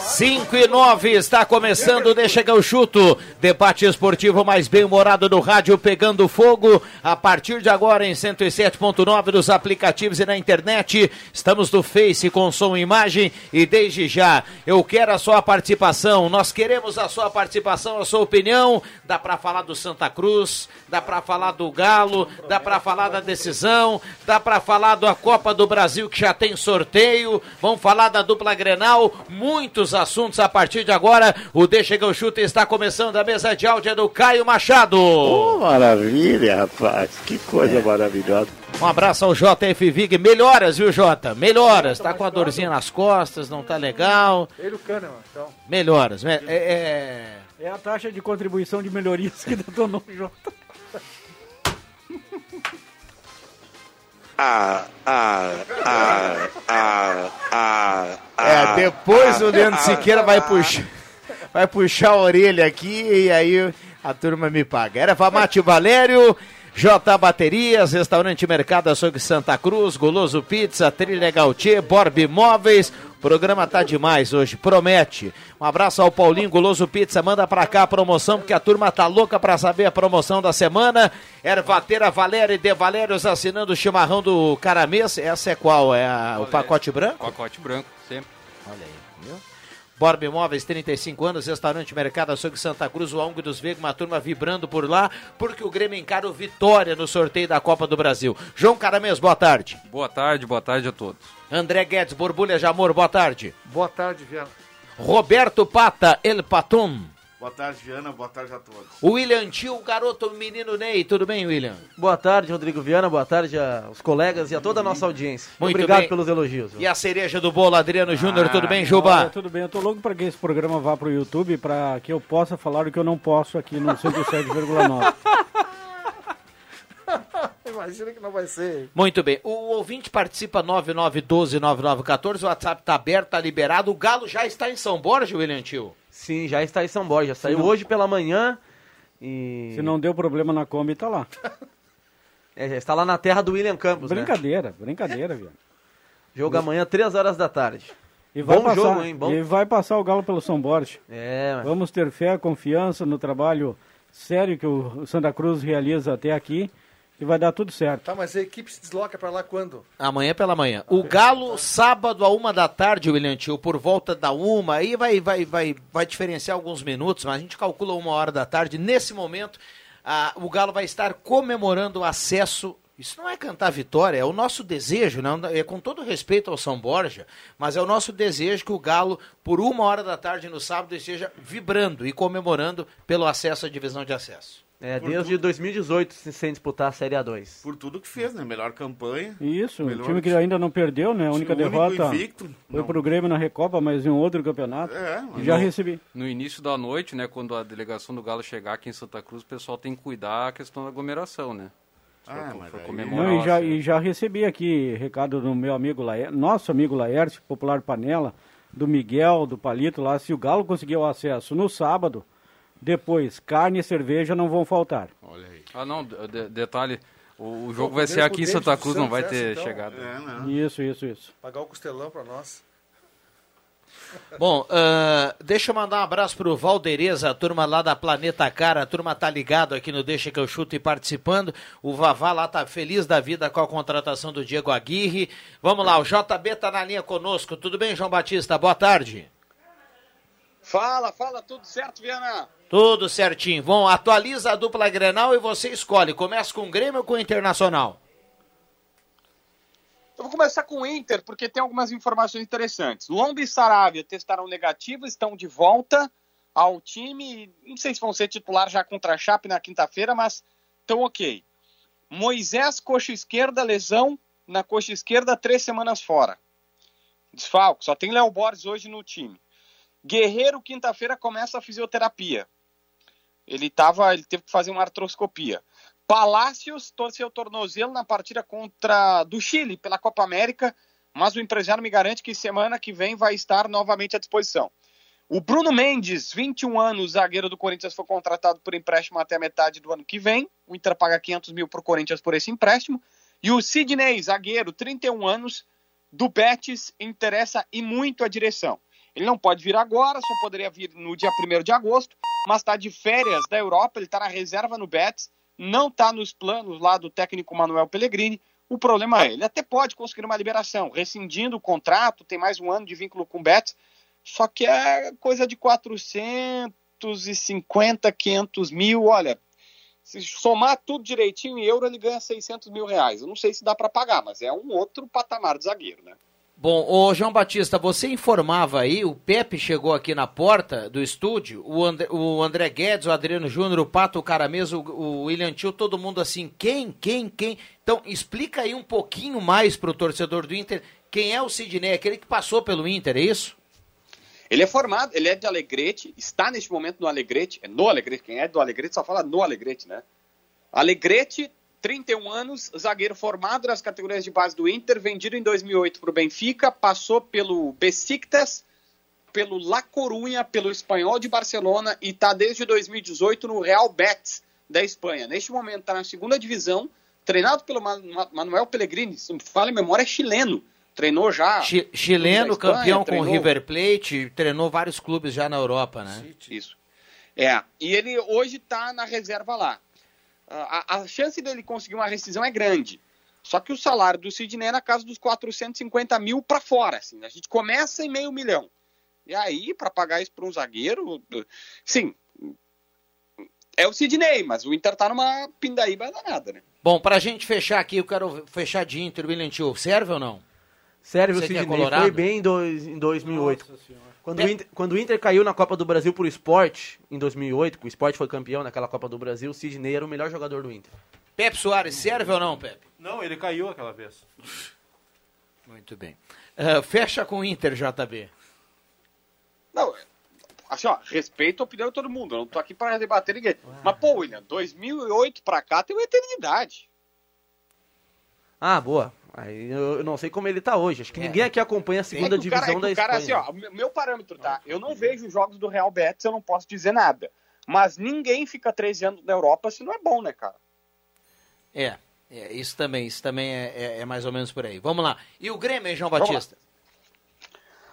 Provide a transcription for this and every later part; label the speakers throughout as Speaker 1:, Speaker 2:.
Speaker 1: Cinco e nove está começando, deixa que eu chuto. Debate esportivo mais bem-humorado do rádio pegando fogo. A partir de agora em 107.9 dos aplicativos e na internet. Estamos no Face com som e imagem. E desde já, eu quero a sua participação. Nós queremos a sua participação, a sua opinião. Dá para falar do Santa Cruz, dá para falar do Galo, dá para falar da decisão, dá para falar da Copa do Brasil que já tem sorteio. Vamos falar da dupla Grenal. Muitos assuntos a partir de agora. O Deixa que eu chuto está começando a mesa de áudio é do Caio Machado.
Speaker 2: Oh, maravilha, rapaz. Que coisa é. maravilhosa.
Speaker 1: Um abraço ao JF Vig. Melhoras, viu, Jota? Melhoras. Tá com a dorzinha nas costas, não tá legal.
Speaker 3: Ele o então.
Speaker 1: Melhoras. É, é...
Speaker 3: é a taxa de contribuição de melhorias que detonou o Jota.
Speaker 2: Ah, ah, ah, ah, ah,
Speaker 1: É, depois o Leandro Siqueira vai puxar, vai puxar a orelha aqui e aí a turma me paga. Era Famate Valério, J Baterias, Restaurante Mercado Açougue Santa Cruz, Goloso Pizza, Trilha Gautier, Borb Imóveis. Programa tá demais hoje, promete. Um abraço ao Paulinho Goloso Pizza, manda pra cá a promoção, porque a turma tá louca pra saber a promoção da semana. Ervateira Valéria e De Valérios assinando o chimarrão do Caramês. Essa é qual? É a, o pacote branco?
Speaker 4: Pacote branco, sempre.
Speaker 1: Olha aí, viu? Borba Imóveis, 35 anos, restaurante Mercado Açougue Santa Cruz, o Ong dos Veiga, uma turma vibrando por lá, porque o Grêmio encara o Vitória no sorteio da Copa do Brasil. João Caramês, boa tarde.
Speaker 4: Boa tarde, boa tarde a todos.
Speaker 1: André Guedes, Borbulha de Amor, boa tarde.
Speaker 5: Boa tarde, Viana.
Speaker 1: Roberto Pata, El Patum.
Speaker 5: Boa tarde, Viana. Boa tarde a todos.
Speaker 1: William Tio, garoto menino Ney. Tudo bem, William?
Speaker 6: Boa tarde, Rodrigo Viana. Boa tarde aos colegas e a toda a nossa audiência.
Speaker 1: Muito
Speaker 6: Obrigado
Speaker 1: bem.
Speaker 6: pelos elogios.
Speaker 1: E a cereja do bolo, Adriano Júnior. Tudo bem, Juba?
Speaker 3: Olha, tudo bem, eu tô louco para que esse programa vá pro YouTube, para que eu possa falar o que eu não posso aqui no 107,9.
Speaker 5: Imagina que não vai ser.
Speaker 1: Muito bem. O ouvinte participa 99129914. O WhatsApp tá aberto, tá liberado. O Galo já está em São Borja, William Tio?
Speaker 6: Sim, já está em São Borja. Saiu
Speaker 3: não-
Speaker 6: hoje pela manhã e.
Speaker 3: Se não deu problema na Kombi, tá lá.
Speaker 6: É, já está lá na terra do William Campos. Né?
Speaker 3: Brincadeira, brincadeira, Viana.
Speaker 6: Jogo amanhã, 3 horas da tarde.
Speaker 3: E vai
Speaker 6: Bom
Speaker 3: passar,
Speaker 6: jogo, hein? Bom-
Speaker 3: E vai passar o Galo pelo São Borja.
Speaker 6: É, mas-
Speaker 3: Vamos ter fé, confiança no trabalho sério que o Santa Cruz realiza até aqui e vai dar tudo certo.
Speaker 7: Tá, mas a equipe se desloca pra lá quando?
Speaker 1: Amanhã pela manhã. O Galo, sábado a uma da tarde, William Tio, por volta da uma, aí vai, vai, vai, vai diferenciar alguns minutos, mas a gente calcula uma hora da tarde. Nesse momento, ah, o Galo vai estar comemorando o acesso. Isso não é cantar vitória, é o nosso desejo, não, é com todo respeito ao São Borja, mas é o nosso desejo que o Galo, por uma hora da tarde no sábado, esteja vibrando e comemorando pelo acesso à divisão de acesso.
Speaker 6: É, desde 2018 se- sem disputar a Série A2.
Speaker 5: Por tudo que fez, né? Melhor campanha.
Speaker 3: Isso, o
Speaker 5: Melhor
Speaker 3: time que ainda não perdeu, né? A única
Speaker 5: O
Speaker 3: derrota
Speaker 5: invicto.
Speaker 3: foi
Speaker 5: Não.
Speaker 3: pro Grêmio na Recopa, mas em um outro campeonato.
Speaker 5: É,
Speaker 3: E já
Speaker 4: no-
Speaker 3: recebi.
Speaker 4: No início da noite, né, quando a delegação do Galo chegar aqui em Santa Cruz, o pessoal tem que cuidar a questão da aglomeração, né?
Speaker 5: Ah,
Speaker 4: For-
Speaker 5: mas
Speaker 4: for
Speaker 5: aí-
Speaker 4: comemorar
Speaker 3: Não,
Speaker 4: o
Speaker 3: e, já,
Speaker 4: acesso.
Speaker 3: e já recebi aqui recado do meu amigo Laerte, nosso amigo Laerte, popular Panela, do Miguel, do Palito lá. Se o Galo conseguir o acesso no sábado, depois carne e cerveja não vão faltar.
Speaker 5: Olha aí.
Speaker 4: Ah, não, de- de- detalhe, o, o jogo
Speaker 7: Pô,
Speaker 4: vai ser aqui em Santa Cruz, não vai ter
Speaker 7: então.
Speaker 4: chegada.
Speaker 5: É, não.
Speaker 3: Isso, isso, isso.
Speaker 7: Pagar o costelão pra nós.
Speaker 1: Bom, ah, deixa eu mandar um abraço pro Valdereza, a turma lá da Planeta Cara, a turma tá ligado aqui no Deixa que eu chuto e participando. O Vavá lá tá feliz da vida com a contratação do Diego Aguirre. Vamos lá, o JB tá na linha conosco. Tudo bem, João Batista? Boa tarde.
Speaker 8: Fala, fala, tudo certo, Viana?
Speaker 1: Tudo certinho. Bom, atualiza a dupla Grenal e você escolhe. Começa com o Grêmio ou com o Internacional?
Speaker 8: Eu vou começar com o Inter, porque tem algumas informações interessantes. Lomba e Saravia testaram negativo, estão de volta ao time. Não sei se vão ser titular já contra a Chape na quinta-feira, mas estão ok. Moisés, coxa esquerda, lesão na coxa esquerda, três semanas fora. Desfalque, só tem Léo Borges hoje no time. Guerreiro, quinta-feira, começa a fisioterapia. Ele, tava, ele teve que fazer uma artroscopia. Palácios torceu o tornozelo na partida contra do Chile pela Copa América, mas o empresário me garante que semana que vem vai estar novamente à disposição. O Bruno Mendes, 21 anos, zagueiro do Corinthians, foi contratado por empréstimo até metade do ano que vem. O Inter paga 500 mil para o Corinthians por esse empréstimo. E o Sidney, zagueiro, 31 anos, do Betis, interessa e muito a direção. Ele não pode vir agora, só poderia vir no dia 1 de agosto, mas está de férias da Europa, ele está na reserva no Betis, não está nos planos lá do técnico Manuel Pellegrini. O problema é, ele até pode conseguir uma liberação, rescindindo o contrato, tem mais um ano de vínculo com o Betis, só que é coisa de 450, 500 mil, olha, se somar tudo direitinho em euro, ele ganha 600 mil reais. Eu não sei se dá para pagar, mas é um outro patamar de zagueiro, né?
Speaker 1: Bom, ô João Batista, você informava aí, o Pepe chegou aqui na porta do estúdio, o André, o André Guedes, o Adriano Júnior, o Pato, o Caramês, o, o William Tio, todo mundo assim, quem, quem, quem? Então, explica aí um pouquinho mais pro torcedor do Inter, quem é o Sidney, aquele que passou pelo Inter, é isso?
Speaker 8: Ele é formado, ele é de Alegrete, está neste momento no Alegrete, é no Alegrete, quem é do Alegrete só fala no Alegrete, né? Alegrete, 31 anos, zagueiro formado nas categorias de base do Inter, vendido em 2008 para o Benfica, passou pelo Besiktas, pelo La Coruña, pelo Espanhol de Barcelona e está desde 2018 no Real Betis da Espanha. Neste momento está na segunda divisão, treinado pelo Man- Manuel Pellegrini, se não me falha a memória, é chileno. Treinou já.
Speaker 1: Chi- chileno,
Speaker 8: Espanha,
Speaker 1: campeão com o
Speaker 8: treinou-
Speaker 1: River Plate, treinou vários clubes já na Europa, né?
Speaker 8: Isso. É, e ele hoje está na reserva lá. A, a chance dele conseguir uma rescisão é grande. Só que o salário do Sidney é na casa dos 450 mil para fora. Assim. A gente começa em meio milhão. E aí, para pagar isso para um zagueiro, sim, é o Sidney, mas o Inter tá numa pindaíba danada, né?
Speaker 1: Bom, pra gente fechar aqui, eu quero fechar de Inter, William Tio, serve ou não?
Speaker 6: O
Speaker 1: Você é
Speaker 6: Sidney
Speaker 1: colorado?
Speaker 6: foi bem em, dois, em 2008. Quando, o Inter, quando o Inter caiu na Copa do Brasil pro Sport, em 2008, que o Sport foi campeão naquela Copa do Brasil, o Sidney era o melhor jogador do Inter.
Speaker 1: Pepe Soares, serve ou não, Pepe?
Speaker 3: Não, ele caiu aquela vez.
Speaker 1: Muito bem. Ah, fecha com o Inter, JB.
Speaker 8: Não, assim, ó, respeito a opinião de todo mundo. Eu não tô aqui para debater ninguém. Mas, pô, William, 2008 pra cá tem uma eternidade.
Speaker 6: Ah, boa. Aí eu eu não sei como ele tá hoje. Acho que ninguém aqui acompanha a segunda
Speaker 8: É que o cara-
Speaker 6: divisão
Speaker 8: é que
Speaker 6: da
Speaker 8: o cara,
Speaker 6: Espanha.
Speaker 8: assim, ó, meu- meu parâmetro, tá? Eu não vejo jogos do Real Betis, eu não posso dizer nada. Mas ninguém fica 13 anos na Europa se não é bom, né, cara?
Speaker 1: É, é, isso também, isso também é, é- é mais ou menos por aí. Vamos lá. E o Grêmio, hein, João Batista?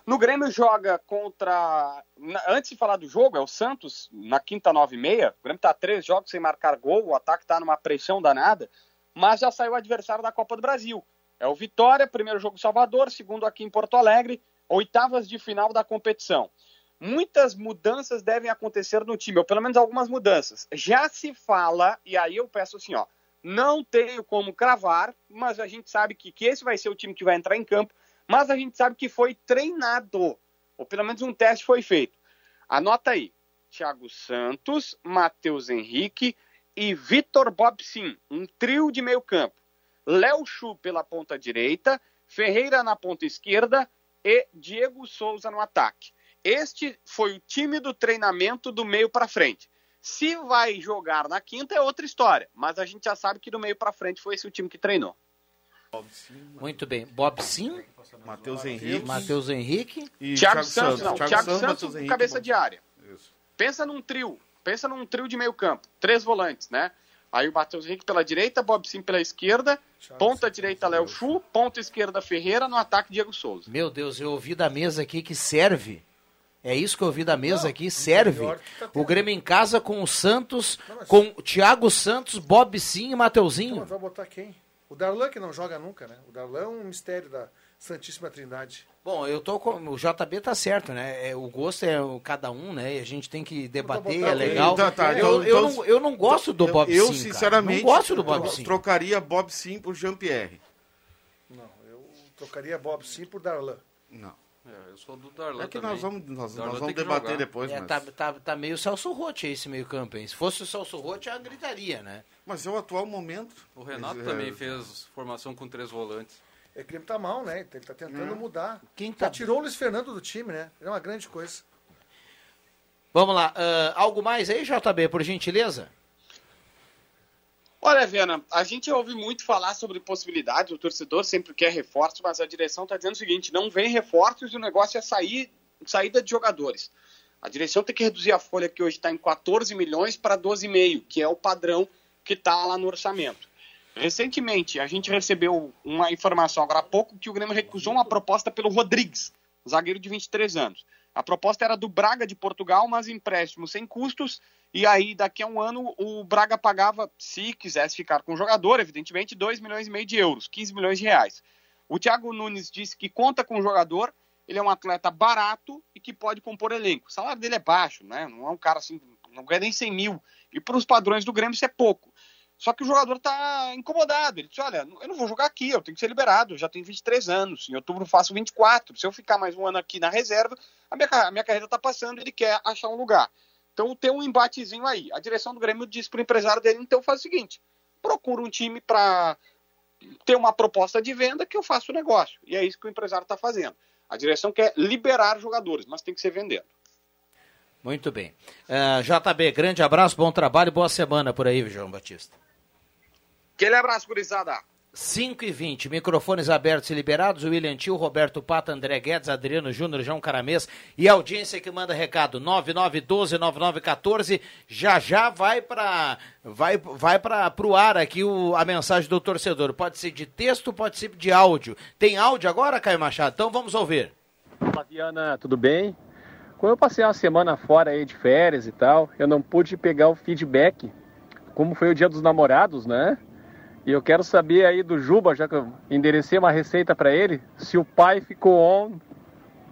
Speaker 8: No Grêmio joga contra. Antes de falar do jogo, é o Santos, na quinta, nove e meia. O Grêmio tá três jogos sem marcar gol, o ataque tá numa pressão danada, mas já saiu adversário da Copa do Brasil. É o Vitória, primeiro jogo em Salvador, segundo aqui em Porto Alegre, oitavas de final da competição. Muitas mudanças devem acontecer no time, ou pelo menos algumas mudanças. Já se fala, e aí eu peço assim, ó, não tenho como cravar, mas a gente sabe que, que esse vai ser o time que vai entrar em campo, mas a gente sabe que foi treinado, ou pelo menos um teste foi feito. Anota aí, Thiago Santos, Matheus Henrique e Vitor Bobsin, um trio de meio campo. Léo Chu pela ponta direita, Ferreira na ponta esquerda e Diego Souza no ataque. Este foi o time do treinamento do meio para frente. Se vai jogar na quinta é outra história, mas a gente já sabe que do meio para frente foi esse o time que treinou.
Speaker 1: Muito bem. Bob Sim,
Speaker 5: Matheus Henrique.
Speaker 1: Matheus Henrique.
Speaker 5: E
Speaker 8: Thiago, Santos, não.
Speaker 5: Thiago
Speaker 8: Thiago
Speaker 5: Santos,
Speaker 8: Santos,
Speaker 5: Henrique,
Speaker 8: cabeça de área.
Speaker 5: Isso.
Speaker 8: Pensa num trio. Pensa num trio de meio campo. Três volantes, né? Aí o Matheus Henrique pela direita, Bob Sim pela esquerda, ponta direita Léo Chu, ponta esquerda Ferreira, no ataque Diego Souza.
Speaker 1: Meu Deus, eu ouvi da mesa aqui que serve. É isso que eu ouvi da mesa aqui, serve.
Speaker 7: tá.
Speaker 1: O Grêmio em casa com o Santos,
Speaker 7: Não, mas-
Speaker 1: com o Thiago Santos, Bob Sim e
Speaker 7: Então,
Speaker 1: Mateuzinho.
Speaker 7: mas vai botar quem? O Darlan que não joga nunca, né? O Darlan é um mistério da Santíssima Trindade.
Speaker 1: Bom, eu tô com. O JB tá certo, né? É, o gosto é o- cada um, né? E a gente tem que debater, é legal.
Speaker 5: Tá, tá,
Speaker 1: eu,
Speaker 5: então-
Speaker 1: eu,
Speaker 5: então-
Speaker 1: não, eu não gosto do Bob
Speaker 5: eu,
Speaker 1: Sim.
Speaker 5: sinceramente,
Speaker 1: Cara. Não gosto do Bob Sim.
Speaker 5: trocaria Bob Sim por Jean-Pierre.
Speaker 7: Não, eu trocaria Bob sim por Darlan.
Speaker 5: Não.
Speaker 4: É, eu sou do Darlan
Speaker 5: É que
Speaker 4: também.
Speaker 5: nós vamos, nós, nós vamos debater
Speaker 4: jogar.
Speaker 5: depois,
Speaker 1: É,
Speaker 5: mas...
Speaker 1: tá, tá, tá meio Celso Rotti esse meio campo, hein? Se fosse o Celso Rotti, eu gritaria, né?
Speaker 5: mas é o atual momento.
Speaker 4: O Renato
Speaker 5: Mas,
Speaker 4: também
Speaker 5: é,
Speaker 4: fez formação com três volantes.
Speaker 7: É que o Grêmio tá mal, né? Ele tá tentando mudar.
Speaker 1: Quem
Speaker 7: Já
Speaker 1: tá-
Speaker 7: tirou o Luiz Fernando do time, né? É uma grande coisa.
Speaker 1: Vamos lá. ah, algo mais aí, JB, por gentileza?
Speaker 8: Olha, Viana, a gente ouve muito falar sobre possibilidades, o torcedor sempre quer reforços, mas a direção está dizendo o seguinte: não vem reforços e o negócio é sair, saída de jogadores. A direção tem que reduzir a folha que hoje está em 14 milhões para 12,5, que é o padrão que está lá no orçamento. Recentemente, a gente recebeu uma informação agora há pouco que o Grêmio recusou uma proposta pelo Rodrigues, zagueiro de 23 anos. A proposta era do Braga de Portugal, mas empréstimo sem custos, e aí daqui a um ano o Braga pagava, se quisesse ficar com o jogador, evidentemente, 2 milhões e meio de euros, 15 milhões de reais. O Thiago Nunes disse que conta com o jogador, ele é um atleta barato e que pode compor elenco. O salário dele é baixo, né? Não é um cara assim, não ganha nem 100 mil. E para os padrões do Grêmio isso é pouco. Só que o jogador está incomodado. Ele disse: Olha, eu não vou jogar aqui, eu tenho que ser liberado. Eu já tenho 23 anos. Em outubro faço 24. Se eu ficar mais um ano aqui na reserva, a minha, a minha carreira está passando. Ele quer achar um lugar. Então tem um embatezinho aí. A direção do Grêmio disse para o empresário dele: então faz o seguinte: procura um time para ter uma proposta de venda que eu faço o negócio. E é isso que o empresário está fazendo. A direção quer liberar jogadores, mas tem que ser vendendo.
Speaker 1: Muito bem. Ah, JB, grande abraço, bom trabalho, boa semana por aí, João Batista.
Speaker 8: Aquele abraço, gurizada.
Speaker 1: 5 e 20, microfones abertos e liberados. William Tio, Roberto Pata, André Guedes, Adriano Júnior, João Caramês e a audiência que manda recado 9912-9914. Já já vai para vai, vai para o ar aqui o, a mensagem do torcedor. Pode ser de texto, pode ser de áudio. Tem áudio agora, Caio Machado? Então vamos ouvir.
Speaker 9: Fala, Viana, tudo bem? Quando eu passei uma semana fora aí de férias e tal, eu não pude pegar o feedback, como foi o dia dos namorados, né? E eu quero saber aí do Juba, já que eu enderecei uma receita para ele, se o pai ficou on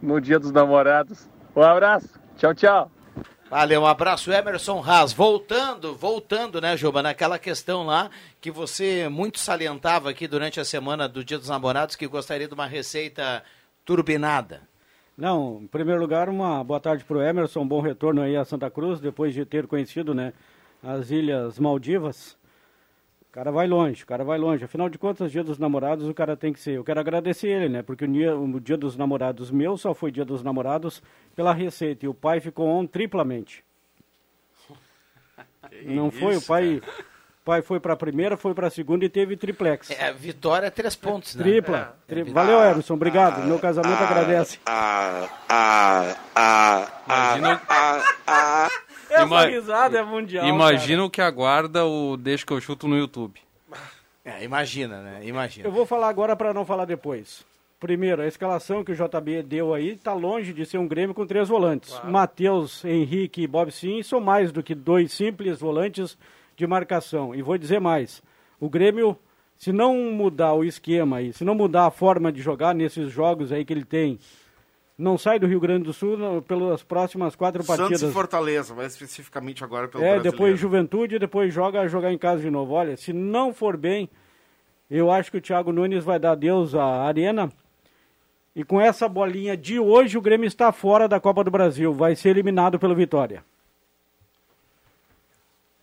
Speaker 9: no dia dos namorados. Um abraço, tchau, tchau.
Speaker 1: Valeu, um abraço, Emerson Haas. Voltando, voltando, né, Juba, naquela questão lá que você muito salientava aqui durante a semana do Dia dos Namorados, que gostaria de uma receita turbinada.
Speaker 3: Não, em primeiro lugar, uma boa tarde para o Emerson, um bom retorno aí a Santa Cruz, depois de ter conhecido né, as Ilhas Maldivas. O cara vai longe, o cara vai longe. Afinal de contas, dia dos namorados o cara tem que ser. Eu quero agradecer ele, né? Porque o dia, o dia dos namorados meu só foi dia dos namorados pela receita. E o pai ficou on triplamente. Não foi, o pai, pai foi para a primeira, foi para a segunda e teve triplex.
Speaker 1: É, vitória é três pontos, né?
Speaker 3: Tripla.
Speaker 1: É,
Speaker 3: tri-
Speaker 1: é,
Speaker 3: Valeu, Emerson, obrigado. Meu casamento agradece.
Speaker 2: Ah, ah, ah,
Speaker 4: Imagina,
Speaker 3: Essa
Speaker 4: Ima-
Speaker 3: risada é mundial.
Speaker 4: imagina o que aguarda o Deixa que eu chuto no YouTube.
Speaker 1: É, imagina, né?
Speaker 3: cara.
Speaker 1: Imagina.
Speaker 3: Eu vou falar agora para não falar depois. Primeiro, a escalação que o JB deu aí está longe de ser um Grêmio com três volantes. Matheus, Henrique e Bob Sim são mais do que dois simples volantes de marcação. E vou dizer mais: o Grêmio, se não mudar o esquema aí, se não mudar a forma de jogar nesses jogos aí que ele tem, não sai do Rio Grande do Sul não, pelas próximas quatro partidas.
Speaker 5: Santos e Fortaleza, mais especificamente agora pelo
Speaker 3: É,
Speaker 5: brasileiro.
Speaker 3: depois Juventude, depois joga jogar em casa de novo. Olha, se não for bem, eu acho que o Thiago Nunes vai dar adeus à Arena. E com essa bolinha de hoje, o Grêmio está fora da Copa do Brasil. Vai ser eliminado pelo Vitória.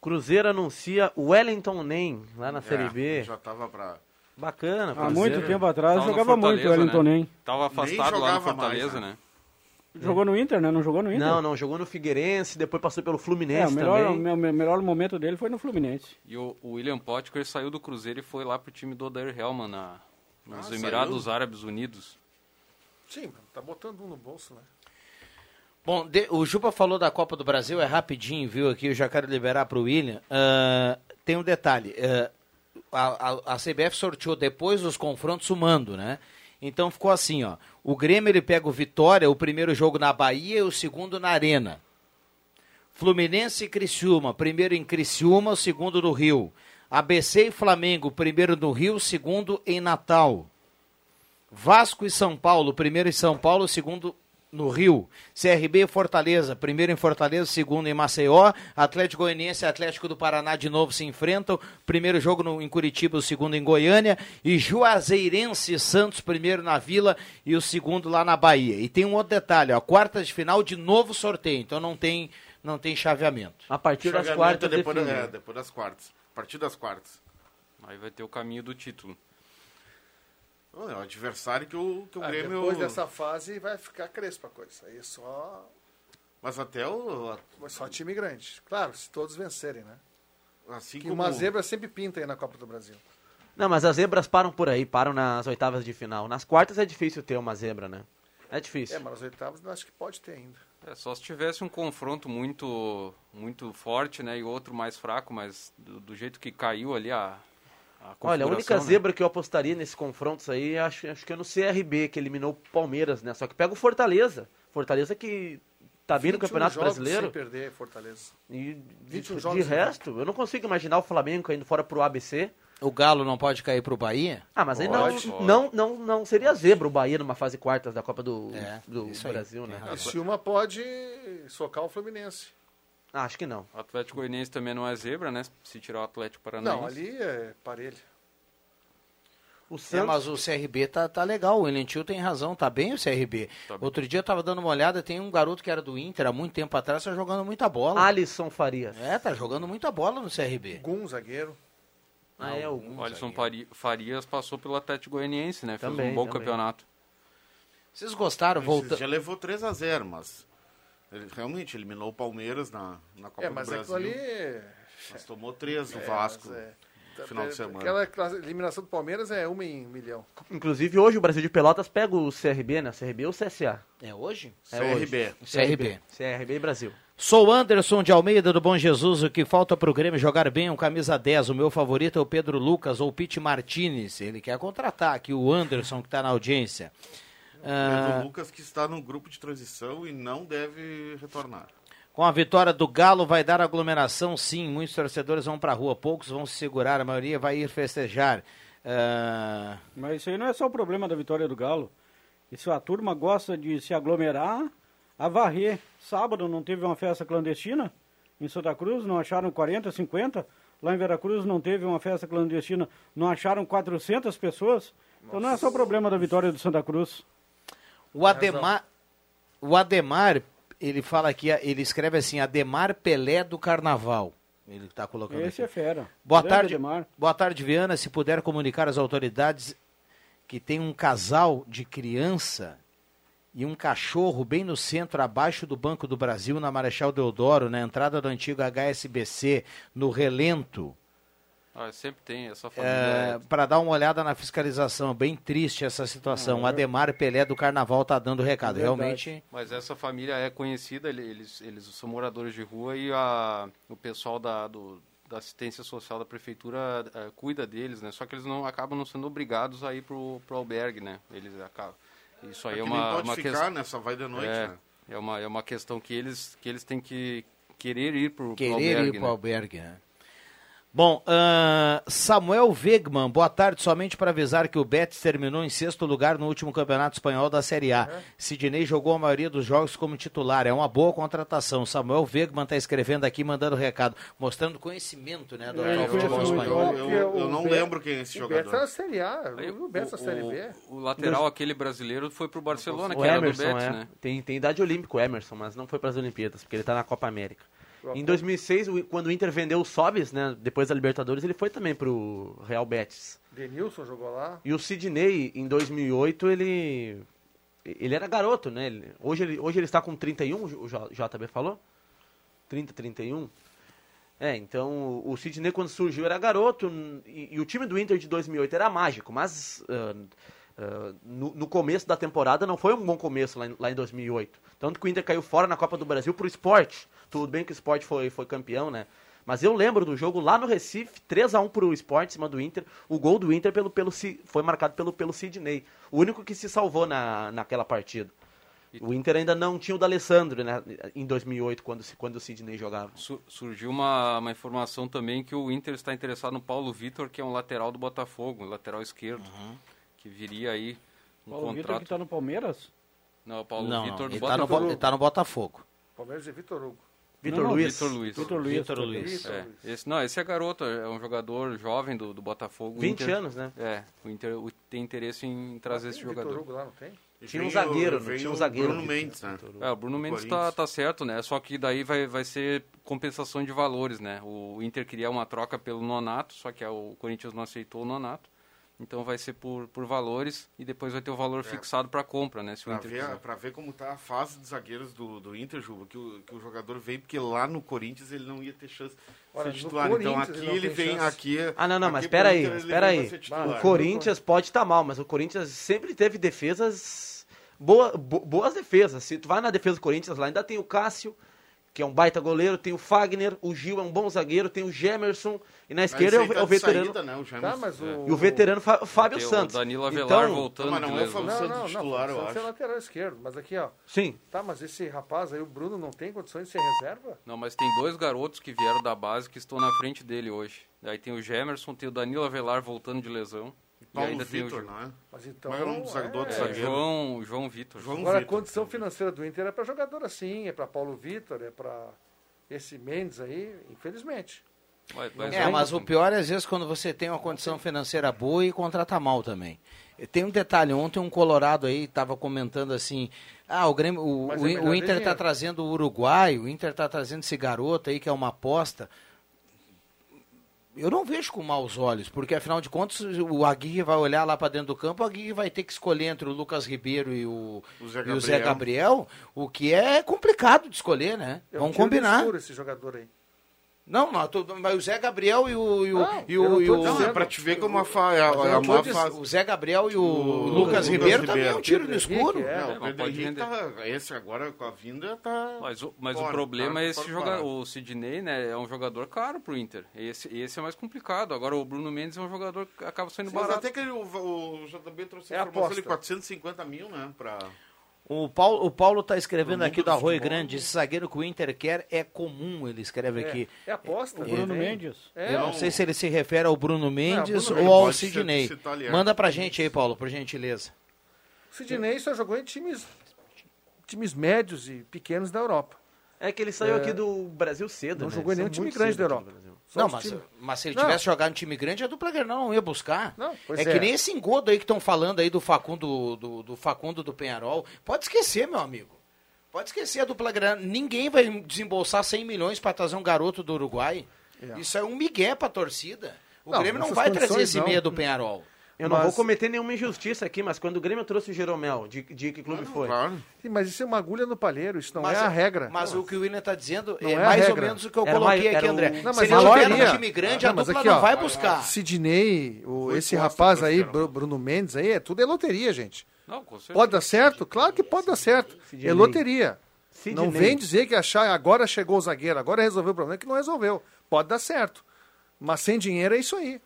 Speaker 6: Cruzeiro anuncia o Wellington Nem lá na Série
Speaker 5: É,
Speaker 6: B.
Speaker 5: Já tava pra...
Speaker 6: Bacana,
Speaker 3: Há muito tempo atrás
Speaker 4: Tava
Speaker 3: jogava muito o
Speaker 4: Fortaleza,
Speaker 3: Wellington
Speaker 4: né?
Speaker 3: Nem.
Speaker 4: Tava afastado lá no
Speaker 5: jogava mais,
Speaker 4: Fortaleza,
Speaker 5: né?
Speaker 4: né?
Speaker 3: Jogou no Inter, né? Não jogou no Inter?
Speaker 6: Não, não, jogou no Figueirense, depois passou pelo
Speaker 3: É,
Speaker 6: Fluminense
Speaker 3: o melhor,
Speaker 6: também.
Speaker 3: o meu- melhor momento dele foi no Fluminense.
Speaker 4: E o, o William Potker saiu do Cruzeiro e foi lá pro time do Odair Helman, na, nos
Speaker 5: Ah,
Speaker 4: Emirados Árabes Unidos.
Speaker 7: Sim, tá botando um no bolso, né?
Speaker 1: Bom, de- o Jupa falou da Copa do Brasil, é rapidinho, viu? Aqui eu já quero liberar para o William. Ah, tem um detalhe: ah, a, a- a CBF sorteou depois dos confrontos o mando, né? Então ficou assim: ó. O Grêmio ele pega o Vitória, o primeiro jogo na Bahia e o segundo na Arena. Fluminense e Criciúma, primeiro em Criciúma, o segundo no Rio. ABC e Flamengo, primeiro no Rio, segundo em Natal. Vasco e São Paulo, primeiro em São Paulo, segundo no Rio. CRB e Fortaleza, primeiro em Fortaleza, segundo em Maceió. Atlético Goianiense e Atlético do Paraná de novo se enfrentam. Primeiro jogo no, em Curitiba, o segundo em Goiânia. E Juazeirense e Santos, primeiro na Vila e o segundo lá na Bahia. E tem um outro detalhe, ó, quartas de final de novo sorteio, então não tem, não tem chaveamento.
Speaker 6: A partir das quartas
Speaker 5: depois, é, depois das quartas. A partir das quartas.
Speaker 4: Aí vai ter o caminho do título.
Speaker 5: Não, É o adversário que o, que o
Speaker 7: Ah,
Speaker 5: Grêmio...
Speaker 7: depois dessa fase vai ficar crespa a coisa. Aí só,
Speaker 5: Mas até o...
Speaker 7: só time grande. Claro, se todos vencerem, né?
Speaker 5: Assim
Speaker 7: Que
Speaker 5: como...
Speaker 7: uma zebra sempre pinta aí na Copa do Brasil.
Speaker 6: Não, mas as zebras param por aí, param nas oitavas de final. Nas quartas é difícil ter uma zebra, né? É difícil.
Speaker 7: É, mas nas oitavas eu acho que pode ter ainda.
Speaker 4: É, só se tivesse um confronto muito muito forte, né, e outro mais fraco, mas do, do jeito que caiu ali a, a
Speaker 6: Olha, a única
Speaker 4: né?
Speaker 6: zebra que eu apostaria nesses confrontos aí, acho, acho que é no CRB, que eliminou o Palmeiras, né? Só que pega o Fortaleza. Fortaleza que tá bem no
Speaker 7: 21
Speaker 6: Campeonato
Speaker 7: jogos
Speaker 6: Brasileiro.
Speaker 7: Sem perder, Fortaleza.
Speaker 6: E de,
Speaker 7: 21
Speaker 6: de resto, eu não consigo imaginar o Flamengo caindo fora pro ABC.
Speaker 1: O Galo não pode cair para o Bahia?
Speaker 6: Ah, mas aí não, não, não, não seria zebra o Bahia numa fase quartas da Copa do,
Speaker 1: É,
Speaker 6: do
Speaker 1: isso aí.
Speaker 6: Brasil, né?
Speaker 7: E se uma pode socar o Fluminense.
Speaker 6: Ah, acho que não.
Speaker 4: O Atlético Goianiense também não é zebra, né, se tirar o Atlético Paranaense.
Speaker 7: Não, ali é parelho.
Speaker 6: O
Speaker 1: É,
Speaker 6: Santos,
Speaker 1: mas o CRB tá, tá legal, o William Tio tem razão, tá bem o CRB.
Speaker 4: Tá bem.
Speaker 1: Outro dia eu tava dando uma olhada, tem um garoto que era do Inter há muito tempo atrás, tá jogando muita bola.
Speaker 6: Alisson Farias.
Speaker 1: É, tá jogando muita bola no CRB.
Speaker 7: Gum, zagueiro.
Speaker 6: Ah, é o
Speaker 4: O Alisson Pari- Farias passou pelo Atlético Goianiense, né, fez
Speaker 6: Também,
Speaker 4: um bom
Speaker 6: também.
Speaker 4: campeonato.
Speaker 1: Vocês gostaram? Volta...
Speaker 5: Já levou 3 a 0 mas... Ele realmente eliminou o Palmeiras na, na Copa
Speaker 7: É, mas
Speaker 5: do Brasil.
Speaker 7: ali.
Speaker 5: Mas tomou 3 no
Speaker 7: é,
Speaker 5: Vasco.
Speaker 7: é-
Speaker 5: no final de semana.
Speaker 7: Aquela eliminação do Palmeiras é uma em milhão.
Speaker 6: Inclusive, hoje o Brasil de Pelotas pega o CRB, né? CRB ou CSA?
Speaker 1: É hoje?
Speaker 6: É hoje.
Speaker 5: CRB.
Speaker 1: CRB.
Speaker 6: CRB e Brasil.
Speaker 1: Sou Anderson de Almeida do Bom Jesus. O que falta pro Grêmio jogar bem é um camisa 10. O meu favorito é o Pedro Lucas ou o Pete Martinez. Ele quer contratar aqui o Anderson que está na audiência. Ah,
Speaker 5: Pedro Lucas que está no grupo de transição e não deve retornar.
Speaker 1: Com a vitória do Galo, vai dar aglomeração, sim. Muitos torcedores vão para a rua, poucos vão se segurar, a maioria vai ir festejar. Ah,
Speaker 3: Mas isso aí não é só o problema da vitória do Galo. Isso a turma gosta de se aglomerar, a varrer. Sábado não teve uma festa clandestina em Santa Cruz, não acharam 40, 50. Lá em Veracruz não teve uma festa clandestina, não acharam 400 pessoas. Então não é só o problema da vitória do Santa Cruz.
Speaker 1: O Ademar, o Ademar, ele fala aqui, ele escreve assim, Ademar Pelé do Carnaval. Ele está colocando
Speaker 3: Esse
Speaker 1: aqui.
Speaker 3: é fera.
Speaker 1: Boa
Speaker 3: Grande
Speaker 1: tarde,
Speaker 3: Ademar.
Speaker 1: boa tarde, Viana. Se puder comunicar às autoridades que tem um casal de criança e um cachorro bem no centro, abaixo do Banco do Brasil, na Marechal Deodoro, na entrada do antigo HSBC, no relento,
Speaker 4: Ah, sempre tem essa família.
Speaker 1: para dar uma olhada na fiscalização. Bem triste essa situação. O Ademar Pelé do Carnaval tá dando recado.
Speaker 3: Verdade.
Speaker 1: Realmente,
Speaker 4: Mas essa família é conhecida, ele- eles, eles são moradores de rua e a, o pessoal da, do, da assistência social da prefeitura eh, cuida deles, né? Só que eles não acabam não sendo obrigados a ir pro, pro albergue, né? Eles acabam. Isso aí é,
Speaker 5: É
Speaker 4: uma,
Speaker 5: nem pode
Speaker 4: uma
Speaker 5: ficar,
Speaker 4: questão.
Speaker 5: né? Só vai de noite,
Speaker 4: é,
Speaker 5: né?
Speaker 4: É uma, é uma questão que eles, que eles têm que querer ir pro, pro
Speaker 1: Querer
Speaker 4: albergue,
Speaker 1: ir pro
Speaker 4: né?
Speaker 1: albergue, né? Bom, ahn, Samuel Wegman, boa tarde. Somente para avisar que o Betis terminou em sexto lugar no último campeonato espanhol da Série A. Sidney jogou a maioria dos jogos como titular. É uma boa contratação. Samuel Wegman está escrevendo aqui, mandando recado, mostrando conhecimento né, do
Speaker 7: É,
Speaker 1: futebol
Speaker 7: eu-
Speaker 1: espanhol.
Speaker 5: Eu, eu- eu não
Speaker 7: o
Speaker 5: lembro quem é esse
Speaker 7: O Betis
Speaker 5: jogador.
Speaker 7: tá na Série A, eu vi o Betis na Série B.
Speaker 4: O lateral, aquele brasileiro, foi pro Barcelona,
Speaker 6: O
Speaker 4: que era do
Speaker 6: Emerson,
Speaker 4: Betis,
Speaker 6: é.
Speaker 4: né?
Speaker 6: Tem, tem idade olímpica o Emerson, mas não foi para as Olimpíadas, porque ele tá na Copa América. Em 2006, o- quando o Inter vendeu o Sobis, né, depois da Libertadores, ele foi também pro Real Betis.
Speaker 7: Denilson jogou lá.
Speaker 6: E o Sidney, em 2008, ele ele era garoto, né? Ele- hoje, ele, hoje ele está com 31, o JB falou? 30, 31. É, então o- Sidney quando surgiu era garoto e, e o time do Inter de 2008 era mágico, mas ah, ah, no, no começo da temporada não foi um bom começo lá em, lá em 2008. Tanto que o Inter caiu fora na Copa do Brasil pro esporte. Tudo bem que o esporte foi, foi campeão, né? Mas eu lembro do jogo lá no Recife, 3 a 1 pro esporte em cima do Inter. O gol do Inter pelo, pelo, foi marcado pelo, pelo Sidney. O único que se salvou na, naquela partida. O Inter ainda não tinha o D'Alessandro né, em 2008, quando, quando o Sidney jogava.
Speaker 4: Su- surgiu uma, uma informação também que o Inter está interessado no Paulo Vitor, que é um lateral do Botafogo, um lateral esquerdo, que viria aí um
Speaker 3: Paulo Vitor
Speaker 4: contrato.
Speaker 3: que tá no Palmeiras?
Speaker 4: Não, o Paulo
Speaker 1: Não,
Speaker 4: Vitor
Speaker 1: não,
Speaker 4: do
Speaker 1: ele tá, no, ele tá no Botafogo.
Speaker 7: Palmeiras e Vitor Hugo.
Speaker 6: Vitor
Speaker 3: Não,
Speaker 6: Luiz.
Speaker 4: Vitor Luiz.
Speaker 3: Vitor Luiz.
Speaker 1: Vitor Luiz.
Speaker 7: Vitor
Speaker 4: É, esse, não, esse é garoto, é um jogador jovem do, do Botafogo. O
Speaker 6: 20
Speaker 4: Inter-
Speaker 6: anos, né?
Speaker 4: É, o Inter o- tem interesse em trazer esse
Speaker 7: Tem Vitor
Speaker 4: jogador.
Speaker 7: Hugo lá, não tem?
Speaker 6: Tinha um zagueiro, não tinha um
Speaker 5: o
Speaker 6: zagueiro.
Speaker 5: Bruno Mendes, né?
Speaker 4: É, o Bruno Mendes tá, tá certo, né? Só que daí vai, vai ser compensação de valores, né? O Inter queria uma troca pelo Nonato, só que o Corinthians não aceitou o Nonato. Então vai ser por, por valores e depois vai ter o valor fixado para compra, né? Se o
Speaker 5: Pra
Speaker 4: Inter
Speaker 5: ver, pra ver como tá a fase dos zagueiros do, do Inter, Juba, que o, que o jogador veio, porque lá no Corinthians ele não ia ter chance de ser titular. Então aqui
Speaker 7: ele
Speaker 5: ele
Speaker 7: tem
Speaker 5: vem,
Speaker 7: chance.
Speaker 5: aqui...
Speaker 6: Ah, não, não,
Speaker 5: aqui
Speaker 6: mas espera aí, espera aí. O Corinthians pode estar mal, mas o Corinthians sempre teve defesas boa, bo- boas defesas. Se tu vai na defesa do Corinthians lá, ainda tem o Cássio, que é um baita goleiro, tem o Fagner, o Gil é um bom zagueiro, tem o Gemerson, e na esquerda é o, é o
Speaker 5: tá de
Speaker 6: veterano.
Speaker 5: saída, né, o James?
Speaker 7: Tá, mas o...
Speaker 6: E o veterano Fá- Fábio
Speaker 4: Tem o
Speaker 6: Santos.
Speaker 4: Danilo Avelar
Speaker 6: Então,
Speaker 4: voltando
Speaker 5: Não, mas não é o Fábio
Speaker 4: lesão.
Speaker 7: Não, não, não.
Speaker 5: titular, eu
Speaker 7: Santos é
Speaker 5: acho.
Speaker 7: lateral esquerdo. Mas aqui, ó.
Speaker 6: Sim.
Speaker 7: Tá, mas esse rapaz aí, o Bruno, não tem condições de ser reserva?
Speaker 4: Não, mas tem dois garotos que vieram da base que estão na frente dele hoje. Aí tem o Gemerson, tem o Danilo Avelar voltando de lesão. E
Speaker 5: Paulo
Speaker 4: ainda tem o
Speaker 5: Vitor, não é?
Speaker 7: Mas então.
Speaker 5: Como é o nome do zagueiro? do
Speaker 4: é,
Speaker 5: zagueiro?
Speaker 4: João, João Vitor.
Speaker 5: João
Speaker 7: Agora, a
Speaker 5: Vitor.
Speaker 7: condição financeira do Inter é pra jogador assim, é pra Paulo Vitor, é pra esse Mendes aí, infelizmente.
Speaker 4: Mas- mas
Speaker 1: É, mas o pior é às vezes quando você tem uma condição financeira boa e contrata mal também. Tem um detalhe, ontem um colorado aí estava comentando assim, ah, o, Grêmio, o,
Speaker 7: Mas
Speaker 1: o,
Speaker 7: é
Speaker 1: o Inter está trazendo o Uruguai, o Inter está trazendo esse garoto aí que é uma aposta. Eu não vejo com maus olhos, porque afinal de contas o Aguirre vai olhar lá para dentro do campo, o Aguirre vai ter que escolher entre o Lucas Ribeiro e o,
Speaker 5: O Zé
Speaker 1: e o Zé
Speaker 5: Gabriel.
Speaker 1: Gabriel, o que é complicado de escolher, né?
Speaker 7: Eu
Speaker 1: Vamos combinar.
Speaker 7: escuro esse jogador aí.
Speaker 1: Não, mas, tu- mas o Zé Gabriel e o. E o,
Speaker 7: Não,
Speaker 1: e o,
Speaker 7: não
Speaker 1: e
Speaker 7: tô
Speaker 1: o-
Speaker 5: Não, é pra te ver como a, fa... é a,
Speaker 7: Mas não
Speaker 5: a
Speaker 7: tô
Speaker 5: fase.
Speaker 1: o Zé Gabriel e o,
Speaker 5: O
Speaker 1: Lucas
Speaker 5: Lucas
Speaker 1: Ribeiro
Speaker 5: Ribeiro.
Speaker 1: também é um tiro no escuro.
Speaker 7: É.
Speaker 5: Não,
Speaker 4: mas
Speaker 5: o Pedro
Speaker 4: pode
Speaker 5: tá... Esse agora com a vinda tá...
Speaker 4: Mas, o, mas
Speaker 5: Fora,
Speaker 4: o problema
Speaker 5: fora,
Speaker 4: é esse jogador. O Sidney, né, é um jogador caro pro Inter. Esse, esse é mais complicado. Agora o Bruno Mendes é um jogador que acaba saindo
Speaker 5: Mas
Speaker 4: barato.
Speaker 5: até que ele- o, o JB trouxe
Speaker 7: É
Speaker 5: a informação de
Speaker 7: aposta.
Speaker 5: 450 mil, né? Pra...
Speaker 1: O Paulo, o Paulo tá escrevendo aqui do Arroio Grande, esse zagueiro que o Inter quer é comum, ele escreve aqui.
Speaker 7: É, é aposta.
Speaker 3: O
Speaker 7: né?
Speaker 3: Bruno
Speaker 7: Tem.
Speaker 3: Mendes.
Speaker 7: É,
Speaker 1: Eu não sei se ele se refere ao Bruno Mendes
Speaker 7: Bruno
Speaker 1: ou ao Sidney. Manda pra gente aí, Paulo, por gentileza.
Speaker 7: O Sidney só jogou em times, times médios e pequenos da Europa.
Speaker 6: É que ele saiu
Speaker 7: É.
Speaker 6: aqui do Brasil cedo,
Speaker 7: Não
Speaker 6: né?
Speaker 7: jogou em
Speaker 6: Ele
Speaker 7: nenhum time grande da Europa.
Speaker 1: Não, mas, mas se ele
Speaker 7: Não.
Speaker 1: tivesse jogado em time grande, a dupla Grenal não ia buscar.
Speaker 7: Não,
Speaker 1: é,
Speaker 7: é.
Speaker 1: que nem esse engodo aí que estão falando aí do Facundo do, do Facundo do Penharol. Pode esquecer, meu amigo. Pode esquecer a dupla Grenal. Ninguém vai desembolsar 100 milhões para trazer um garoto do Uruguai.
Speaker 7: É.
Speaker 1: Isso é um migué pra torcida. O
Speaker 7: Não,
Speaker 1: Grêmio não vai trazer esse meia do Penharol.
Speaker 6: Eu não
Speaker 7: Mas-
Speaker 6: vou cometer nenhuma injustiça aqui, mas quando o Grêmio trouxe o Jeromel, de, de que clube foi?
Speaker 5: Claro.
Speaker 7: Sim, mas isso é uma agulha no palheiro, isso não
Speaker 1: Mas
Speaker 7: é a regra.
Speaker 1: Mas o que o William está dizendo
Speaker 7: Não
Speaker 1: é,
Speaker 7: é a
Speaker 1: mais ou menos o que eu
Speaker 6: Era
Speaker 1: coloquei
Speaker 6: mais-
Speaker 1: aqui,
Speaker 6: era
Speaker 1: André.
Speaker 6: o-
Speaker 7: Não,
Speaker 1: Se
Speaker 7: mas
Speaker 1: ele
Speaker 7: a
Speaker 1: tiver no time grande,
Speaker 7: Não,
Speaker 1: a dupla
Speaker 7: aqui,
Speaker 1: não
Speaker 7: ó,
Speaker 1: vai buscar.
Speaker 7: Sidney, o, esse rapaz aí, Bruno Mendes aí, é tudo é loteria, gente.
Speaker 4: Não, com certeza.
Speaker 7: Pode dar certo? Claro que pode dar certo.
Speaker 6: Sidney.
Speaker 7: É loteria.
Speaker 6: Sidney.
Speaker 7: Não vem dizer que achar agora chegou o zagueiro, agora resolveu o problema, que não resolveu. Pode dar certo. Mas sem dinheiro é isso aí.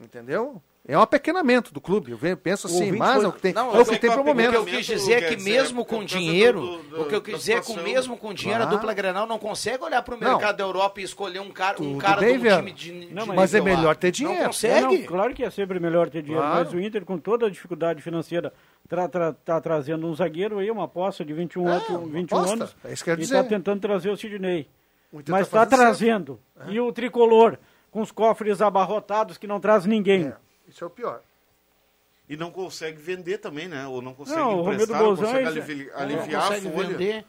Speaker 7: Entendeu? É um apequenamento do clube. Eu penso assim, mas
Speaker 1: foi-
Speaker 7: é o que tem,
Speaker 1: Não,
Speaker 7: é o que
Speaker 1: eu-
Speaker 7: tem pro
Speaker 1: O que
Speaker 7: momento.
Speaker 1: eu quis dizer é que mesmo com dinheiro, o que eu quis dizer é que mesmo com dinheiro, a dupla Grenal não consegue olhar para o
Speaker 7: Não.
Speaker 1: mercado da Europa e escolher um cara, um cara
Speaker 7: bem,
Speaker 1: do time de, de
Speaker 3: Não, mas-
Speaker 7: Mas é melhor ter dinheiro.
Speaker 1: Não consegue?
Speaker 3: Não, claro que é sempre melhor ter dinheiro,
Speaker 7: Claro.
Speaker 3: mas o Inter, com toda a dificuldade financeira, está trazendo um zagueiro aí, uma aposta de 21,
Speaker 7: É,
Speaker 3: outro-
Speaker 7: uma
Speaker 3: 21
Speaker 7: aposta,
Speaker 3: anos.
Speaker 7: é isso que
Speaker 3: e está tentando trazer o Sidney.
Speaker 7: O Inter
Speaker 3: Mas
Speaker 7: tá
Speaker 3: está trazendo. E o tricolor, com os cofres abarrotados que não traz ninguém.
Speaker 7: Isso é o pior.
Speaker 5: E não consegue vender também, né? Ou não consegue
Speaker 3: Não, o Romildo
Speaker 5: emprestar, não consegue
Speaker 3: esse-
Speaker 5: alivi-
Speaker 3: não
Speaker 5: aliviar
Speaker 1: consegue
Speaker 5: a folha.
Speaker 1: vender.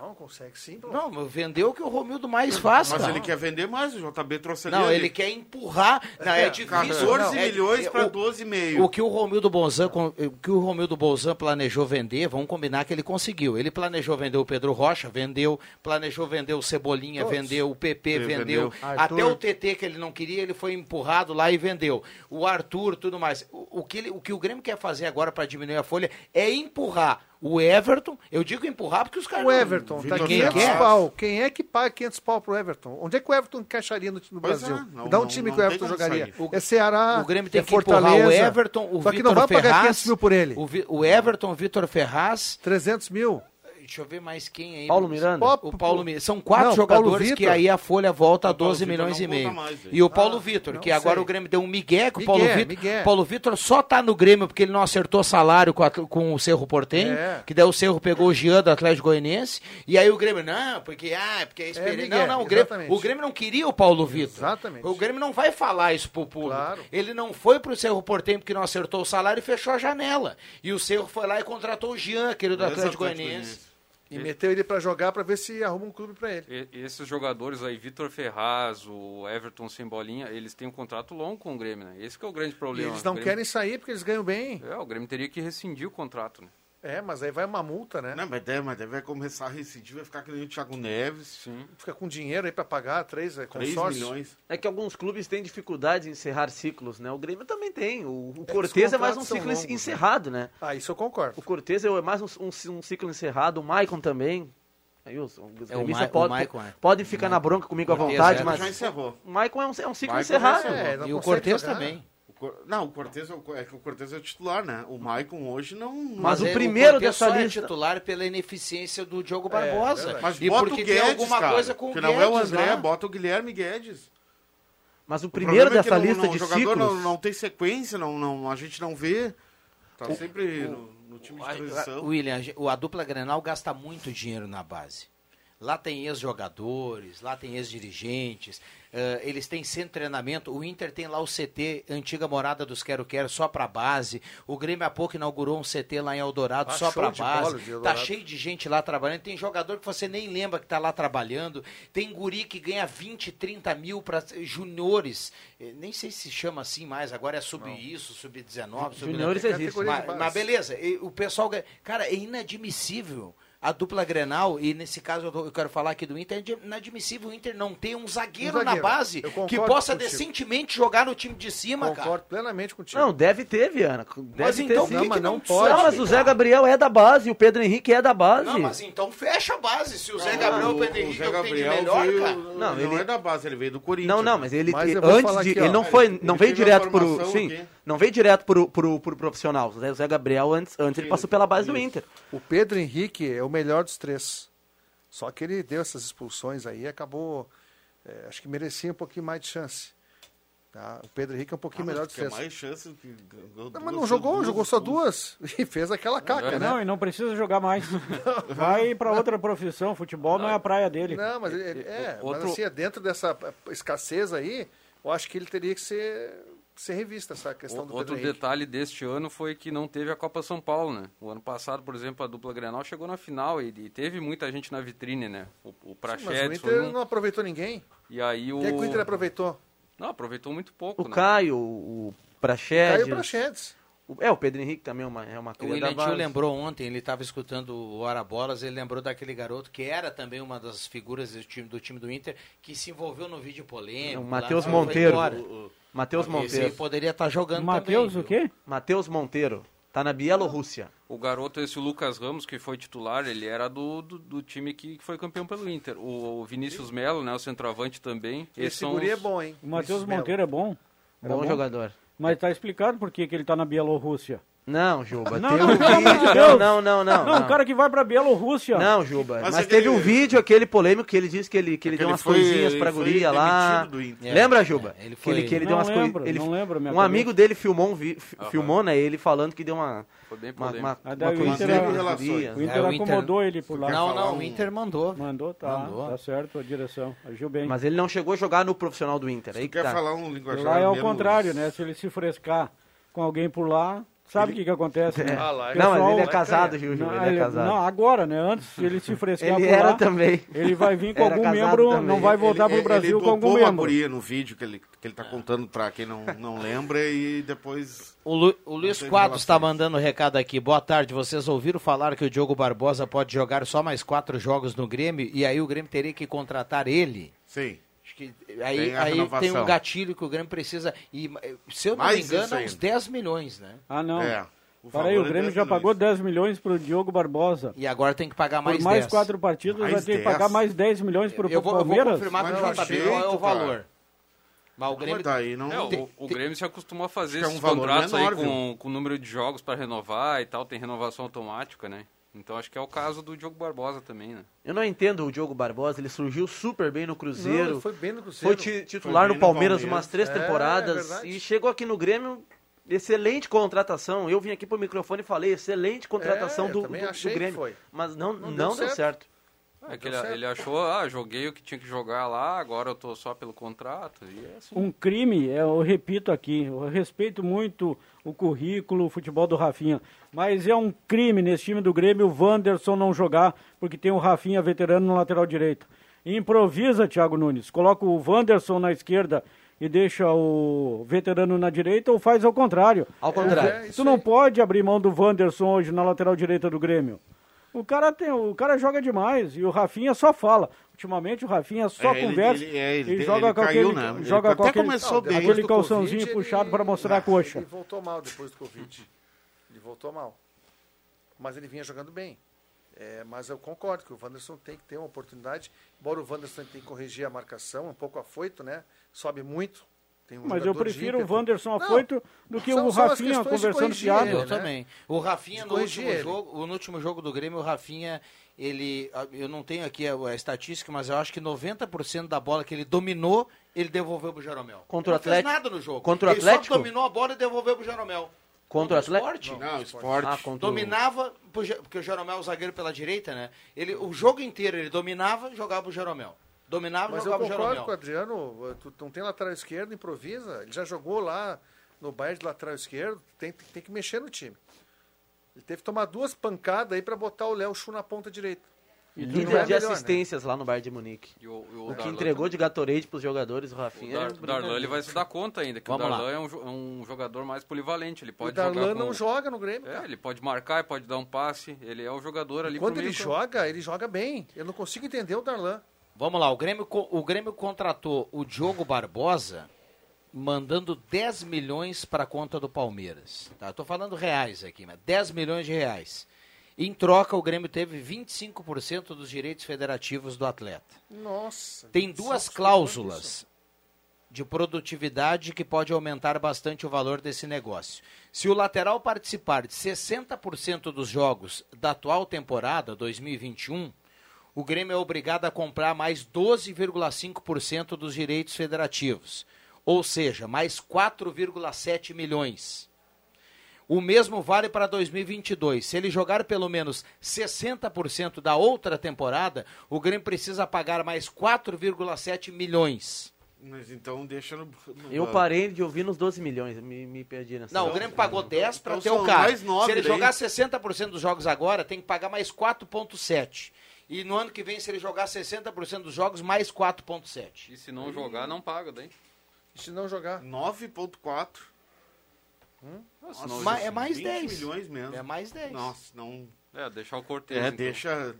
Speaker 7: Não, consegue sim. pô.
Speaker 1: Não, vendeu o que o Romildo mais faz,
Speaker 5: Mas
Speaker 1: cara.
Speaker 5: ele quer vender mais, o JB trouxe ali.
Speaker 1: Não,
Speaker 5: ali.
Speaker 1: ele quer empurrar. Não, é,
Speaker 5: É,
Speaker 1: difícil.
Speaker 5: 14
Speaker 1: É-
Speaker 5: milhões
Speaker 1: é-
Speaker 5: para
Speaker 1: o-
Speaker 5: 12,5.
Speaker 1: O que o Romildo Bolzan, con- o que o Romildo Bolzan planejou vender, vamos combinar que ele conseguiu. Ele planejou vender o Pedro Rocha, vendeu, planejou vender o Cebolinha,
Speaker 5: Todos.
Speaker 1: vendeu, o PP
Speaker 5: Ele
Speaker 1: vendeu,
Speaker 5: vendeu.
Speaker 1: até o TT que ele não queria, ele foi empurrado lá e vendeu. O Arthur, tudo mais. O, o que, ele- o que o Grêmio quer fazer agora para diminuir a folha é empurrar o Everton. Eu digo empurrar porque os caras
Speaker 7: O
Speaker 1: não-
Speaker 7: Everton tá
Speaker 1: ninguém
Speaker 7: 500
Speaker 1: quer.
Speaker 7: pau. Quem é que paga 500 pau pro Everton? Onde é que o Everton encaixaria no, no Brasil?
Speaker 5: é, não-
Speaker 7: Dá um
Speaker 5: não-
Speaker 7: time
Speaker 5: não
Speaker 7: que o Everton jogaria.
Speaker 5: sair.
Speaker 7: É Ceará,
Speaker 1: O Grêmio tem
Speaker 7: é
Speaker 1: que empurrar
Speaker 7: Fortaleza.
Speaker 1: o Everton, o
Speaker 7: Só que
Speaker 1: Vitor
Speaker 7: não vai pagar
Speaker 1: Ferraz,
Speaker 7: 500 mil por ele.
Speaker 1: O, o Everton, o Vitor Ferraz.
Speaker 7: 300 mil.
Speaker 1: Deixa eu ver mais quem aí.
Speaker 6: Paulo Miranda?
Speaker 1: O Paulo Miranda. São quatro
Speaker 7: Não, Paulo
Speaker 1: jogadores que aí a folha volta a
Speaker 5: O Paulo
Speaker 1: 12
Speaker 5: Vitor
Speaker 1: milhões e meio.
Speaker 5: mais,
Speaker 1: e o Paulo
Speaker 7: Ah,
Speaker 1: Vitor, que agora
Speaker 7: sei.
Speaker 1: o Grêmio deu um migué com o Paulo Vitor. Paulo Vitor só tá no Grêmio porque ele não acertou salário com, a- com o Cerro Portenho,
Speaker 7: É.
Speaker 1: que daí o Cerro pegou o Jean do Atlético Goianiense, e aí o Grêmio, não, porque, ah, porque é experiência.
Speaker 7: Miguel,
Speaker 1: não, não, o Grêmio,
Speaker 7: exatamente.
Speaker 1: o Grêmio não queria o Paulo Vitor.
Speaker 7: Exatamente.
Speaker 1: O Grêmio não vai falar isso pro público.
Speaker 7: Claro.
Speaker 1: Ele não foi pro Cerro Portenho porque não acertou o salário e fechou a janela. E o Cerro foi lá e contratou o Jean, aquele do Atlético Goianiense.
Speaker 7: E meteu ele pra jogar pra ver se arruma um clube pra ele.
Speaker 4: E- esses jogadores aí, Vitor Ferraz, o Everton sem bolinha, eles têm um contrato longo com o Grêmio, né? Esse que é o grande
Speaker 7: E
Speaker 4: problema.
Speaker 7: eles não
Speaker 4: Grêmio-
Speaker 7: querem sair porque eles ganham bem.
Speaker 4: É, o Grêmio teria que rescindir o contrato, né?
Speaker 7: É, mas aí vai uma multa, né?
Speaker 5: Não, mas deve, mas deve começar a recidir, vai ficar que nem o Thiago Neves.
Speaker 4: Sim.
Speaker 7: Fica com dinheiro aí pra pagar, três é,
Speaker 5: 3
Speaker 7: consórcio.
Speaker 5: milhões.
Speaker 6: É que alguns clubes têm dificuldade em encerrar ciclos, né? O Grêmio também tem. O, o
Speaker 7: É,
Speaker 6: Cortez é mais um ciclo
Speaker 7: longos, né?
Speaker 6: encerrado, né?
Speaker 7: Ah, isso eu concordo.
Speaker 6: O Cortez é mais um, um- um ciclo encerrado, o Maicon também. Aí os, os
Speaker 1: É, o Ma- o
Speaker 6: podem
Speaker 1: Maicon, é.
Speaker 6: podem ficar na bronca comigo à vontade,
Speaker 1: é.
Speaker 6: mas
Speaker 5: Já encerrou.
Speaker 6: o Maicon é um, é um ciclo
Speaker 5: Maicon
Speaker 6: encerrado.
Speaker 7: É,
Speaker 1: E o Cortez
Speaker 7: jogar.
Speaker 1: também.
Speaker 5: O Não, o Cortez é o, é que o Cortez é o titular, né? O Maicon hoje não. não-
Speaker 6: Mas o
Speaker 1: é,
Speaker 6: primeiro
Speaker 1: Cortez
Speaker 6: dessa
Speaker 1: só é
Speaker 6: lista-
Speaker 1: titular pela ineficiência do Diogo Barbosa.
Speaker 7: verdade.
Speaker 5: Mas
Speaker 1: e
Speaker 5: bota
Speaker 1: porque
Speaker 5: o Guedes,
Speaker 1: tem alguma
Speaker 5: cara,
Speaker 1: coisa com o Guedes
Speaker 5: não é o André,
Speaker 1: lá.
Speaker 5: bota o Guilherme Guedes.
Speaker 6: Mas o
Speaker 5: O
Speaker 6: primeiro
Speaker 5: é que
Speaker 6: dessa
Speaker 5: não-
Speaker 6: lista
Speaker 5: não-
Speaker 6: de
Speaker 5: O jogador
Speaker 6: ciclos...
Speaker 5: não, não tem sequência, não, não, a gente não vê. Tá sempre no, no time de transição.
Speaker 1: William, a o- a dupla Grenal gasta muito dinheiro na base. Lá tem ex-jogadores, lá tem ex-dirigentes, eh, eles têm centro de treinamento. O Inter tem lá o CT, antiga morada dos Quero Quero, só para base. O Grêmio há pouco inaugurou um CT lá em Eldorado,
Speaker 7: Ah,
Speaker 1: só para
Speaker 7: bola
Speaker 1: base.
Speaker 7: de
Speaker 1: Tá cheio de gente lá trabalhando. Tem jogador que você nem lembra que tá lá trabalhando. Tem guri que ganha 20, 30 mil para juniores. Eh, Nem sei se chama assim mais, agora é sub isso, sub 19, sub
Speaker 6: Juniores
Speaker 7: Tem
Speaker 6: existe.
Speaker 1: mas, mas beleza, e o pessoal. Cara, é inadmissível a dupla Grenal, e nesse caso eu, tô- eu quero falar aqui do Inter, é inadmissível o Inter não ter um zagueiro,
Speaker 7: Um zagueiro.
Speaker 1: na base que
Speaker 7: concordo
Speaker 1: possa
Speaker 7: contigo.
Speaker 1: decentemente jogar no time de cima,
Speaker 7: Concordo
Speaker 1: cara.
Speaker 7: plenamente contigo.
Speaker 6: Não, deve ter, Viana. Deve
Speaker 1: Mas
Speaker 6: ter
Speaker 1: então
Speaker 6: sim.
Speaker 1: por que
Speaker 7: mas não
Speaker 1: não
Speaker 7: pode,
Speaker 6: Não, mas o Zé Gabriel é da base, o Pedro Henrique é da base.
Speaker 1: Não, mas então fecha a base. Se o Zé Gabriel e o Pedro
Speaker 5: o
Speaker 1: Henrique
Speaker 5: Zé
Speaker 1: é o de
Speaker 5: Gabriel
Speaker 1: melhor,
Speaker 5: veio,
Speaker 1: cara.
Speaker 5: não,
Speaker 6: Não,
Speaker 5: ele
Speaker 6: ele-
Speaker 5: é da base, ele veio do Corinthians.
Speaker 6: Não, não, mas ele,
Speaker 7: Mas
Speaker 6: antes de,
Speaker 7: aqui,
Speaker 6: ele não foi,
Speaker 5: ele-
Speaker 6: não veio direto pro, sim,
Speaker 5: aqui.
Speaker 6: não veio direto pro, pro, pro profissional. O Zé, o Zé Gabriel antes, antes ele passou pela base do Inter.
Speaker 7: O Pedro Henrique é o melhor dos três. Só que ele deu essas expulsões aí e acabou. é, acho que merecia um pouquinho mais de chance. Tá? O Pedro Henrique é um pouquinho
Speaker 5: Ah,
Speaker 7: melhor dos
Speaker 5: quer
Speaker 7: três.
Speaker 5: mais chances que
Speaker 7: Não, mas não jogou,
Speaker 5: duas
Speaker 7: jogou só duas. E fez aquela caca, né?
Speaker 3: Não, e não precisa jogar mais. Vai para outra profissão. Futebol não é a praia dele.
Speaker 7: Não, mas ele- é,
Speaker 4: Outro-
Speaker 7: mas assim, é dentro dessa escassez aí, eu acho que ele teria que ser, ser revista essa questão do
Speaker 4: Outro
Speaker 7: Pedro
Speaker 4: detalhe deste ano foi que não teve a Copa São Paulo, né? O ano passado, por exemplo, a dupla Grenal chegou na final e, e teve muita gente na vitrine, né? O, o
Speaker 7: Sim, mas o
Speaker 4: Prachedes
Speaker 7: Inter
Speaker 4: foi um,
Speaker 7: não aproveitou ninguém.
Speaker 4: e aí o...
Speaker 7: Quem é que o Inter aproveitou?
Speaker 4: Não, aproveitou muito pouco,
Speaker 6: O
Speaker 4: né?
Speaker 6: Caio, o Praxedes.
Speaker 7: Caio Prachedes.
Speaker 6: o- É, o Pedro Henrique também é uma, é uma
Speaker 1: O
Speaker 6: cria base.
Speaker 1: lembrou ontem, ele estava escutando o Hora Bolas, ele lembrou daquele garoto que era também uma das figuras do time do, time do Inter, que se envolveu no vídeo polêmico.
Speaker 6: O
Speaker 1: lá,
Speaker 6: Matheus Monteiro. Matheus
Speaker 1: Esse aí
Speaker 6: Monteiro.
Speaker 1: poderia estar jogando
Speaker 3: Matheus
Speaker 1: também.
Speaker 3: o quê?
Speaker 6: Matheus Monteiro. Tá na Bielorrússia.
Speaker 4: O garoto, esse Lucas Ramos, que foi titular, ele era do, do, do time que, que foi campeão pelo Inter. O, o Vinícius Melo, né, o centroavante também.
Speaker 7: Esse guri é
Speaker 4: os-
Speaker 7: bom, hein?
Speaker 3: O Matheus. Monteiro é bom. Era
Speaker 6: Bom jogador.
Speaker 3: Mas tá explicado por que que ele tá na Bielorrússia.
Speaker 6: Não, Juba,
Speaker 3: Não,
Speaker 6: tem
Speaker 3: não,
Speaker 6: um vídeo.
Speaker 3: Deus.
Speaker 6: Não, não, não,
Speaker 3: Não, o cara que vai pra Bielorrússia.
Speaker 6: Não, Juba. Mas,
Speaker 5: Mas
Speaker 6: teve
Speaker 5: aquele-
Speaker 6: um vídeo, aquele polêmico, que ele disse que ele, que ele
Speaker 5: É que
Speaker 6: deu umas
Speaker 5: foi-
Speaker 6: coisinhas pra guria lá.
Speaker 5: Inter.
Speaker 6: Lembra, Juba?
Speaker 1: É, ele
Speaker 6: que
Speaker 1: foi-
Speaker 6: ele, que ele
Speaker 3: Não
Speaker 6: deu umas
Speaker 3: lembro,
Speaker 6: coisinhas. Ele...
Speaker 3: não lembro, minha
Speaker 6: Um
Speaker 3: cabeça.
Speaker 6: amigo dele filmou, um vi...
Speaker 4: Aham.
Speaker 6: filmou, né? Ele falando que deu uma.
Speaker 4: Foi bem
Speaker 6: Uma,
Speaker 4: polêmico.
Speaker 6: uma,
Speaker 3: Ah,
Speaker 6: uma
Speaker 3: o
Speaker 6: coisinha
Speaker 3: Inter-
Speaker 1: É, o Inter-
Speaker 3: acomodou ele por lá.
Speaker 1: Não, não,
Speaker 5: um-
Speaker 1: o Inter mandou.
Speaker 3: Mandou, tá.
Speaker 1: Mandou.
Speaker 3: Tá certo a direção. Agiu bem.
Speaker 6: Mas ele não chegou a jogar no profissional do Inter. Aí que
Speaker 5: Quer
Speaker 6: tá.
Speaker 5: falar um linguajar
Speaker 3: Lá é o contrário, né? Se ele se frescar com alguém por lá, sabe o que que acontece, né?
Speaker 7: Ah, lá é-
Speaker 6: Não, mas ele é
Speaker 3: Pessoal-
Speaker 6: casado, Gil, Gil,
Speaker 3: Não,
Speaker 6: ele é
Speaker 3: ele-
Speaker 6: casado.
Speaker 3: não, agora, né? Antes, se ele se frescar
Speaker 6: Ele era
Speaker 3: lá,
Speaker 6: também.
Speaker 3: ele vai vir com
Speaker 6: Era
Speaker 3: algum membro,
Speaker 6: também.
Speaker 3: não vai voltar
Speaker 5: ele,
Speaker 3: pro Brasil
Speaker 5: ele
Speaker 3: com algum membro.
Speaker 5: guria no vídeo que ele, que ele tá contando pra quem não, não lembra e depois...
Speaker 1: O, Lu- o Luiz Quadros está mandando um recado aqui. Boa tarde. Vocês ouviram falar que o Diogo Barbosa pode jogar só mais quatro jogos no Grêmio e aí o Grêmio teria que contratar ele?
Speaker 5: Sim.
Speaker 1: Que aí,
Speaker 5: Tem
Speaker 1: aí tem um gatilho que o Grêmio precisa. E, se eu não
Speaker 5: Mais
Speaker 1: me engano, é uns 10 milhões, né?
Speaker 3: Ah, não.
Speaker 5: É. O
Speaker 3: Para aí,
Speaker 5: valor
Speaker 3: o
Speaker 5: é
Speaker 3: Grêmio
Speaker 5: 10
Speaker 3: já
Speaker 5: milhões.
Speaker 3: pagou 10 milhões pro Diogo Barbosa.
Speaker 1: E agora tem que pagar mais
Speaker 3: Por mais
Speaker 1: 10.
Speaker 3: quatro partidas,
Speaker 5: Mais
Speaker 3: vai ter que
Speaker 5: 10?
Speaker 3: pagar mais 10 milhões pro,
Speaker 1: eu vou, eu vou
Speaker 3: Palmeiras.
Speaker 1: confirmar com o JB qual é o
Speaker 5: cara.
Speaker 1: valor. Mas o Grêmio.
Speaker 5: Mas daí não...
Speaker 4: É, o, o Grêmio se acostumou a fazer
Speaker 5: é um
Speaker 4: esses contratos
Speaker 5: menor,
Speaker 4: aí com, com o número de jogos para renovar e tal, tem renovação automática, né? Então acho que é o caso do Diogo Barbosa também, né?
Speaker 6: Eu não entendo o Diogo Barbosa, ele surgiu super bem no
Speaker 7: Não,
Speaker 6: Cruzeiro.
Speaker 7: ele foi bem no
Speaker 6: Foi
Speaker 7: Cruzeiro.
Speaker 6: ti- titular
Speaker 5: Foi
Speaker 6: no
Speaker 5: bem no
Speaker 6: Palmeiras,
Speaker 5: Palmeiras.
Speaker 6: umas três
Speaker 7: É,
Speaker 6: temporadas
Speaker 7: é
Speaker 6: e chegou aqui no Grêmio. Excelente contratação. Eu vim aqui pro microfone e falei, excelente contratação
Speaker 7: É,
Speaker 6: do, do- do Grêmio.
Speaker 7: foi.
Speaker 6: Mas não,
Speaker 7: Não
Speaker 6: não,
Speaker 7: deu
Speaker 6: deu
Speaker 7: certo.
Speaker 6: certo.
Speaker 4: É que ele, ele achou, ah, joguei o que tinha que jogar lá, agora eu tô só pelo contrato. E é assim.
Speaker 3: Um crime, é, eu repito aqui, eu respeito muito o currículo, o futebol do Rafinha, mas é um crime nesse time do Grêmio o Wanderson não jogar, porque tem o Rafinha veterano no lateral direito. Improvisa, Thiago Nunes, coloca o Wanderson na esquerda e deixa o veterano na direita ou faz ao contrário.
Speaker 6: Ao contrário.
Speaker 7: É, isso
Speaker 3: tu não
Speaker 7: aí.
Speaker 3: pode abrir mão do Wanderson hoje na lateral direita do Grêmio. O cara tem, o cara joga demais e o Rafinha só fala. Ultimamente o Rafinha só
Speaker 5: É, ele-
Speaker 3: conversa
Speaker 5: ele- é, ele-
Speaker 3: e joga
Speaker 5: ele
Speaker 3: com
Speaker 5: caiu,
Speaker 3: aquele,
Speaker 5: né? Ele
Speaker 3: joga com
Speaker 5: até
Speaker 3: aquele,
Speaker 5: começou
Speaker 7: Não,
Speaker 5: bem.
Speaker 3: aquele calçãozinho
Speaker 7: Covid,
Speaker 3: puxado
Speaker 7: ele-
Speaker 3: para mostrar a coxa.
Speaker 7: Ele voltou mal depois do Covid. Ele voltou mal. Mas ele vinha jogando bem. É, mas eu concordo que o Wanderson tem que ter uma oportunidade. Embora o Wanderson tenha que corrigir a marcação, um pouco afoito, né? Sobe muito. Tem um
Speaker 3: Mas eu prefiro o. Wanderson
Speaker 7: Não,
Speaker 3: afoito do que
Speaker 7: são-
Speaker 3: o Rafinha conversando fiado.
Speaker 7: ele,
Speaker 1: Eu
Speaker 7: né?
Speaker 1: também. O Rafinha, no último,
Speaker 7: ele.
Speaker 1: jogo, no último jogo do Grêmio, o Rafinha, ele. Eu não tenho aqui a, a estatística, mas eu acho que 90% da bola que ele dominou, ele devolveu pro Jeromel.
Speaker 6: Contra o
Speaker 1: ele não fez
Speaker 6: Atlético?
Speaker 1: nada no jogo.
Speaker 6: Contra o
Speaker 1: ele
Speaker 6: Atlético?
Speaker 1: só dominou a bola e devolveu pro Jeromel.
Speaker 6: Contra o Atlético?
Speaker 1: Sport,
Speaker 5: Não, esporte.
Speaker 6: Ah, contra o-
Speaker 1: Dominava, porque o Jeromel é o zagueiro pela direita, né? Ele, o jogo inteiro ele dominava e jogava pro Jeromel. Dominava
Speaker 7: Mas eu concordo
Speaker 1: Jeromel.
Speaker 7: com o Adriano. Tu não tem lateral esquerdo, improvisa. Ele já jogou lá no Bayern de lateral esquerdo. Tem, tem que mexer no time. Ele teve que tomar duas pancadas aí para botar o Léo Chu na ponta direita.
Speaker 3: E
Speaker 7: não
Speaker 6: Líder
Speaker 7: é
Speaker 6: de
Speaker 7: melhor, né?
Speaker 6: assistências lá no Bayern de Munique.
Speaker 4: E o, e o
Speaker 6: O que entregou
Speaker 4: também.
Speaker 6: de Gatorade pros jogadores, o
Speaker 4: O
Speaker 6: Rafinha.
Speaker 4: Dar-
Speaker 6: é
Speaker 4: Darlan ele vai se dar conta ainda, que
Speaker 1: Vamos
Speaker 4: o
Speaker 1: lá.
Speaker 4: Darlan é um, é um jogador mais polivalente. Ele
Speaker 7: o
Speaker 4: pode
Speaker 7: Darlan
Speaker 4: jogar com...
Speaker 7: não joga no Grêmio.
Speaker 4: É, ele pode marcar, pode dar um passe. Ele é o jogador ali
Speaker 7: Quando ele
Speaker 4: meio
Speaker 7: joga, ele joga bem. Eu não consigo entender o Darlan.
Speaker 1: Vamos lá, o Grêmio, o Grêmio contratou o Diogo Barbosa mandando 10 milhões para a conta do Palmeiras. Tá? Tô falando reais aqui, mas 10 milhões de reais. Em troca, o Grêmio teve 25% dos direitos federativos do atleta.
Speaker 7: Nossa.
Speaker 1: Tem duas
Speaker 7: Isso,
Speaker 1: cláusulas de produtividade que pode aumentar bastante o valor desse negócio. Se o lateral participar de 60% dos jogos da atual temporada 2021, o Grêmio é obrigado a comprar mais 12,5% dos direitos federativos, ou seja, mais 4,7 milhões. O mesmo vale para 2022. Se ele jogar pelo menos 60% da outra temporada, o Grêmio precisa pagar mais 4,7 milhões.
Speaker 5: Mas então deixa no... no
Speaker 6: Eu parei de ouvir nos 12 milhões, me, me perdi nessa.
Speaker 1: Não, o Grêmio pagou 10 para
Speaker 5: então
Speaker 1: ter o
Speaker 5: são
Speaker 1: cara.
Speaker 5: mais nove
Speaker 1: se ele
Speaker 5: daí.
Speaker 1: jogar 60% dos jogos agora, tem que pagar mais 4,7. E no ano que vem, se ele jogar 60% dos jogos, mais 4,7.
Speaker 4: E se não jogar, não paga daí.
Speaker 7: E se não jogar?
Speaker 5: 9.4.
Speaker 4: Nossa, não,
Speaker 1: Ma- é mais
Speaker 5: 20
Speaker 1: 10.
Speaker 5: milhões mesmo.
Speaker 1: É mais 10.
Speaker 5: Nossa, não...
Speaker 4: É, deixar o Cortez.
Speaker 5: É,
Speaker 4: então.
Speaker 5: deixa...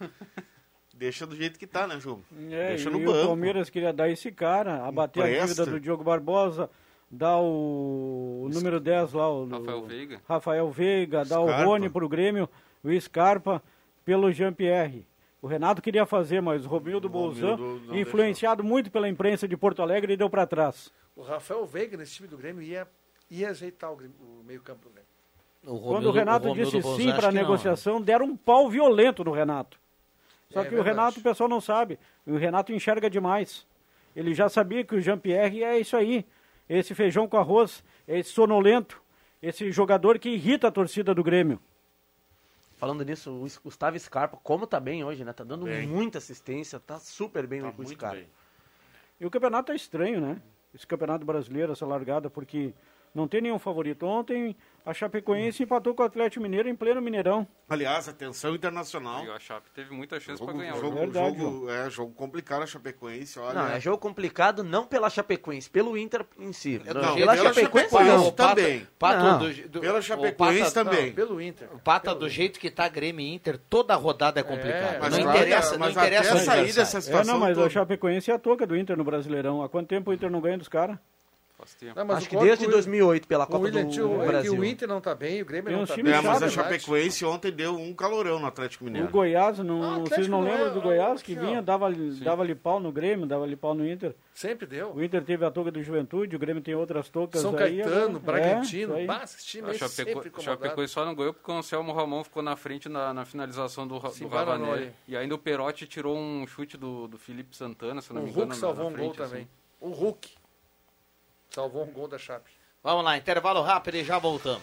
Speaker 5: deixa do jeito que tá, né, Ju?
Speaker 3: É,
Speaker 5: deixa
Speaker 3: e
Speaker 5: no
Speaker 3: o
Speaker 5: banco.
Speaker 3: Palmeiras queria dar esse cara, abater a dívida do Diogo Barbosa, dá o, o número 10 lá, o
Speaker 4: Rafael Veiga.
Speaker 3: Rafael Veiga, dá o. Rony pro Grêmio, o Scarpa pelo Jean-Pierre. O Renato queria fazer, mas o Romildo Bolzan, influenciado muito pela imprensa de Porto Alegre, deu para trás.
Speaker 7: O Rafael Veiga, nesse time do Grêmio, ia, ia ajeitar o, Grêmio- o meio-campo do Grêmio.
Speaker 1: O
Speaker 3: Quando o Renato
Speaker 1: Romildo
Speaker 3: disse
Speaker 1: Bolzan,
Speaker 3: sim para a
Speaker 1: né?
Speaker 3: negociação, deram um pau violento no Renato. Só
Speaker 7: É
Speaker 3: que o
Speaker 7: verdade.
Speaker 3: Renato, o pessoal não sabe. O Renato enxerga demais. Ele já sabia que o Jean-Pierre é isso aí. Esse feijão com arroz, esse sonolento, esse jogador que irrita a torcida do Grêmio.
Speaker 6: Falando nisso, o Gustavo Scarpa, como tá bem hoje, né? Tá dando
Speaker 5: Bem.
Speaker 6: muita assistência, tá super bem
Speaker 5: Tá
Speaker 6: o Scarpa.
Speaker 5: bem.
Speaker 3: E o campeonato é estranho, né? Esse campeonato brasileiro, essa largada, porque não tem nenhum favorito. Ontem a Chapecoense empatou com o Atlético Mineiro em pleno Mineirão.
Speaker 5: Aliás, atenção internacional.
Speaker 4: E o Chape teve muita chance para ganhar.
Speaker 5: jogo.
Speaker 3: Verdade,
Speaker 5: jogo, é, jogo complicado a Chapecoense, olha.
Speaker 6: Não, é jogo complicado não pela Chapecoense, pelo Inter em si.
Speaker 5: Não,
Speaker 6: pela,
Speaker 5: pela
Speaker 6: Chapecoense,
Speaker 5: Chapecoense
Speaker 6: não.
Speaker 5: Também.
Speaker 1: Pato
Speaker 6: Não.
Speaker 1: do, do,
Speaker 5: Pela Chapecoense
Speaker 1: Pata-
Speaker 5: também.
Speaker 7: Não, pelo Inter.
Speaker 1: O Pata, do jeito que tá Grêmio e Inter, toda rodada é complicada.
Speaker 5: Mas
Speaker 1: não interessa, não
Speaker 5: mas
Speaker 1: interessa
Speaker 5: até
Speaker 1: o
Speaker 5: sair dessa
Speaker 3: É,
Speaker 5: situação
Speaker 3: não, mas
Speaker 5: toda.
Speaker 3: a Chapecoense é a toca do Inter no Brasileirão. Há quanto tempo o Inter não ganha dos caras?
Speaker 4: Faz tempo.
Speaker 7: Não, mas
Speaker 6: Acho
Speaker 7: o
Speaker 6: que desde 2008, pela
Speaker 7: o
Speaker 6: Copa
Speaker 7: William,
Speaker 6: do,
Speaker 7: é que
Speaker 6: Brasil.
Speaker 7: o Inter não tá bem, o Grêmio
Speaker 3: Tem
Speaker 7: não
Speaker 3: uns
Speaker 7: tá bem.
Speaker 5: É, mas a. Chapecoense ontem deu um calorão no Atlético
Speaker 3: O
Speaker 5: Mineiro.
Speaker 3: Goiás,
Speaker 7: Ah,
Speaker 3: não,
Speaker 7: Atlético
Speaker 3: vocês não
Speaker 7: é-
Speaker 3: lembram do
Speaker 7: é-
Speaker 3: Goiás que vinha, dava, dava-lhe pau no Grêmio, dava-lhe pau no Inter.
Speaker 7: Sempre deu.
Speaker 3: O Inter teve a toca do Juventude, o Grêmio tem outras tocas
Speaker 7: São
Speaker 3: aí.
Speaker 7: Caetano,
Speaker 3: agora-
Speaker 7: Bragantino,
Speaker 3: É,
Speaker 7: bah, esse time
Speaker 4: A Chapeco. Chapecoense só não ganhou porque o Anselmo Ramon ficou na frente na, na finalização do,
Speaker 7: Se
Speaker 4: do Ravanelli. E ainda o Perotti tirou um chute do, do Felipe Santana, se não
Speaker 7: O
Speaker 4: me engano.
Speaker 7: Hulk
Speaker 4: na-
Speaker 7: salvou
Speaker 4: na
Speaker 7: um gol
Speaker 4: assim.
Speaker 7: também. O Hulk salvou um gol da Chape.
Speaker 1: Vamos lá, intervalo rápido e já voltamos.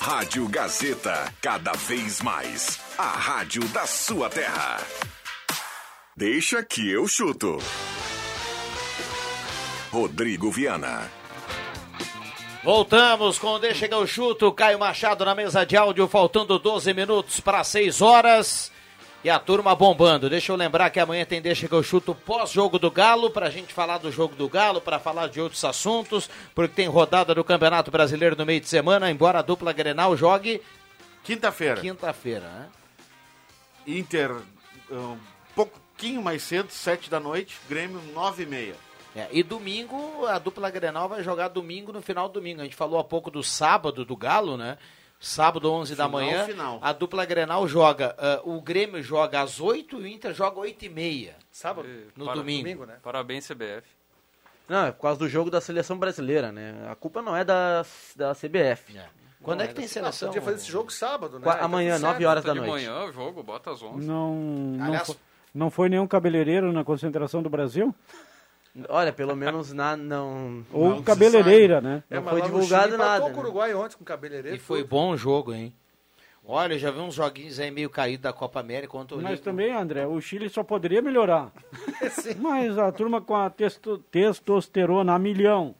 Speaker 10: Rádio Gazeta, cada vez mais. A rádio da sua terra. Deixa que eu chuto. Rodrigo Viana.
Speaker 1: Voltamos com o Deixa Chegar o Chuto, Caio Machado na mesa de áudio, faltando 12 minutos para 6 horas. E a turma bombando. Deixa eu lembrar que amanhã tem Deixa que eu chuto pós-jogo do Galo, pra gente falar do jogo do Galo, pra falar de outros assuntos, porque tem rodada do Campeonato Brasileiro no meio de semana, embora a dupla Grenal jogue
Speaker 5: Quinta-feira.
Speaker 1: quinta-feira, né?
Speaker 5: Inter, um pouquinho mais cedo, sete da noite. Grêmio, nove e meia.
Speaker 1: É, e domingo, a dupla Grenal vai jogar domingo no final do domingo. A gente falou há pouco do sábado do Galo, né? Sábado, 11 da
Speaker 5: Final,
Speaker 1: manhã.
Speaker 5: final.
Speaker 1: A dupla Grenal joga. ah, o Grêmio joga às 8 e o Inter joga 8 e meia.
Speaker 7: Sábado?
Speaker 1: No
Speaker 4: Para-
Speaker 1: domingo.
Speaker 7: Domingo, né?
Speaker 4: Parabéns, CBF.
Speaker 6: Não, é por causa do jogo da seleção brasileira, né? A culpa não é da, da CBF.
Speaker 1: Quando é que tem seleção?
Speaker 7: Podia fazer esse jogo sábado, né? Tá
Speaker 6: amanhã,
Speaker 7: tudo
Speaker 6: 9
Speaker 7: certo.
Speaker 6: horas da
Speaker 4: de
Speaker 6: noite.
Speaker 4: manhã o jogo, bota às 11.
Speaker 3: Não, não,
Speaker 1: Aliás-
Speaker 3: foi, não foi nenhum cabeleireiro na concentração do Brasil?
Speaker 6: Olha, pelo menos na, não,
Speaker 3: Ou
Speaker 5: Não
Speaker 3: cabeleireira, né?
Speaker 7: É,
Speaker 6: não foi divulgado
Speaker 7: Chile
Speaker 6: nada.
Speaker 7: com o
Speaker 6: né?
Speaker 7: Uruguai ontem com o cabeleireiro.
Speaker 1: E foi bom o jogo, hein? Olha, eu já vi uns joguinhos aí meio caídos da Copa América contra o
Speaker 3: Mas também, André, o Chile só poderia melhorar. Mas a turma com a testo- testosterona a milhão,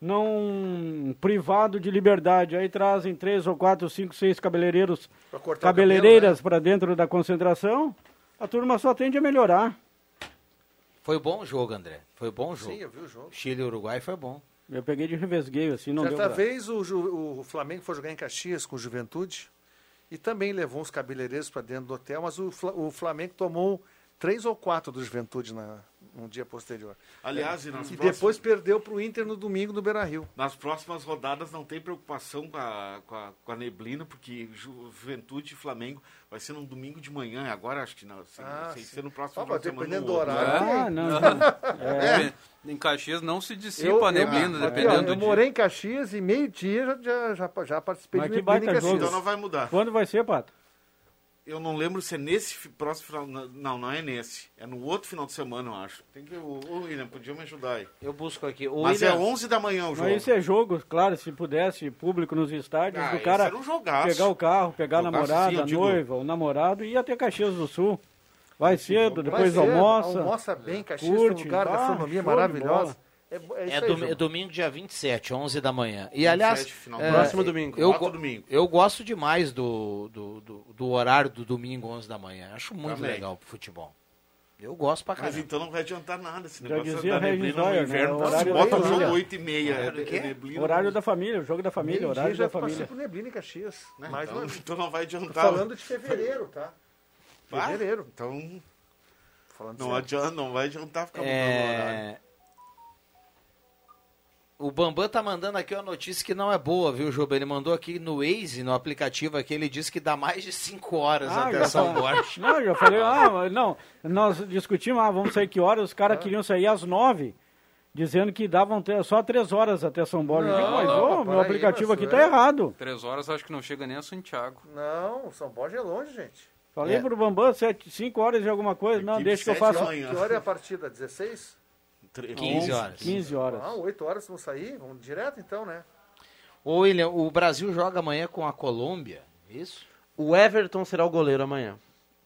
Speaker 3: não privado de liberdade, aí trazem três ou quatro, cinco, seis cabeleireiros, cabeleireiras para dentro da concentração, a turma só tende a melhorar.
Speaker 1: Foi bom o jogo, André. Foi bom o jogo.
Speaker 7: Sim, eu vi o jogo.
Speaker 1: Chile e Uruguai foi bom.
Speaker 3: Eu peguei de revesgueio, assim, não deu
Speaker 7: Certa vez o, Ju- o Flamengo foi jogar em Caxias com o Juventude e também levou uns cabeleireiros para dentro do hotel, mas o, o Flamengo tomou três ou quatro do Juventude na, no dia posterior.
Speaker 5: Aliás, e nas,
Speaker 7: E
Speaker 5: próximas,
Speaker 7: depois perdeu para o Inter no domingo no Beira Rio.
Speaker 5: nas próximas rodadas não tem preocupação com a, com a, com a neblina, porque Ju- Juventude e Flamengo vai ser num domingo de manhã, agora acho que não, sem,
Speaker 7: Ah,
Speaker 5: sem
Speaker 7: sim.
Speaker 5: ser no próximo
Speaker 7: Ah,
Speaker 5: final
Speaker 7: dependendo do horário.
Speaker 3: Ah, não, não.
Speaker 4: É. Em Caxias não se dissipa
Speaker 7: Eu-
Speaker 4: a neblina,
Speaker 7: eu- aqui, ó,
Speaker 4: dependendo
Speaker 7: eu
Speaker 4: do dia.
Speaker 7: morei em Caxias e meio-dia já, já, já, já participei
Speaker 3: Mas
Speaker 7: de neblina em Caxias.
Speaker 3: jogo.
Speaker 5: Então não vai mudar.
Speaker 3: Quando vai ser, Pato?
Speaker 5: Eu não lembro se é nesse próximo final. Não, não é nesse. É no outro final de semana, eu acho. Tem que. Ô, ô, William, podia me ajudar aí.
Speaker 1: Eu busco aqui. O
Speaker 5: Mas
Speaker 1: William-
Speaker 5: é 11 da manhã o jogo.
Speaker 3: Mas isso é jogo, claro, se pudesse, público nos estádios,
Speaker 5: Ah,
Speaker 3: do
Speaker 5: esse
Speaker 3: cara
Speaker 5: era um jogaço.
Speaker 3: pegar o carro, pegar a
Speaker 5: Jogaço,
Speaker 3: namorada,
Speaker 5: sim,
Speaker 3: a
Speaker 5: digo-
Speaker 3: noiva, o namorado e ir até Caxias do Sul. Vai cedo,
Speaker 7: Vai
Speaker 3: depois
Speaker 7: ser,
Speaker 3: almoça.
Speaker 7: Almoça bem, Caxias
Speaker 3: curte,
Speaker 7: um lugar,
Speaker 3: bah,
Speaker 7: gastronomia maravilhosa. É, é
Speaker 1: É,
Speaker 7: aí,
Speaker 1: dom- é domingo, dia 27, 11 da manhã. E, aliás,
Speaker 5: 27, final
Speaker 1: é,
Speaker 6: Próximo domingo.
Speaker 1: Eu,
Speaker 5: domingo.
Speaker 1: eu gosto demais do, do, do, do horário do domingo, 11 da manhã. Acho muito
Speaker 5: Também.
Speaker 1: legal pro futebol. Eu gosto pra
Speaker 5: Mas
Speaker 1: caramba.
Speaker 5: então não vai adiantar nada esse
Speaker 3: Já
Speaker 5: negócio
Speaker 3: dizia
Speaker 5: da
Speaker 3: Regis
Speaker 5: neblina no
Speaker 3: né?
Speaker 5: inverno.
Speaker 3: O horário
Speaker 5: Bota
Speaker 3: da
Speaker 5: o jogo
Speaker 3: família.
Speaker 5: 8 e meia. Neblina,
Speaker 3: Horário da família, o jogo da família, horário
Speaker 7: já
Speaker 3: da família.
Speaker 7: por neblina em Caxias.
Speaker 5: né?
Speaker 7: Mais
Speaker 5: então,
Speaker 7: vez.
Speaker 5: então não vai
Speaker 7: Tô
Speaker 5: adiantar.
Speaker 7: falando de fevereiro, tá?
Speaker 5: Ah,
Speaker 7: Fevereiro.
Speaker 5: Então,
Speaker 7: falando
Speaker 5: Não adianta, não vai adiantar ficar mudando o horário.
Speaker 1: O Bambam tá mandando aqui uma notícia que não é boa, viu, Juba? Ele mandou aqui no Waze, no aplicativo aqui, ele disse que dá mais de 5 horas
Speaker 3: Ah,
Speaker 1: até São. Borges.
Speaker 3: Não, eu já falei, ah, mas não, nós discutimos, ah, vamos sair que horas, os caras queriam sair às nove, dizendo que davam só três horas até São Borges.
Speaker 7: Não,
Speaker 3: mas,
Speaker 7: não,
Speaker 3: ô,
Speaker 7: mas
Speaker 3: meu
Speaker 7: peraí,
Speaker 3: aplicativo aqui
Speaker 7: é-
Speaker 3: tá errado.
Speaker 4: Três horas acho que não chega nem a Santiago.
Speaker 7: Não, São Borges é longe, gente.
Speaker 3: Falei
Speaker 1: É.
Speaker 3: pro Bambam, sete, cinco horas de alguma coisa, não, deixa que eu faço
Speaker 5: manhã.
Speaker 7: Que hora é a partida? 16?
Speaker 5: Tre-
Speaker 1: 15 horas.
Speaker 3: 15 horas.
Speaker 7: Ah, 8 horas vão sair? Vamos direto então, né?
Speaker 1: Ô, William, o Brasil joga amanhã com a Colômbia, isso?
Speaker 6: O Everton será o goleiro amanhã.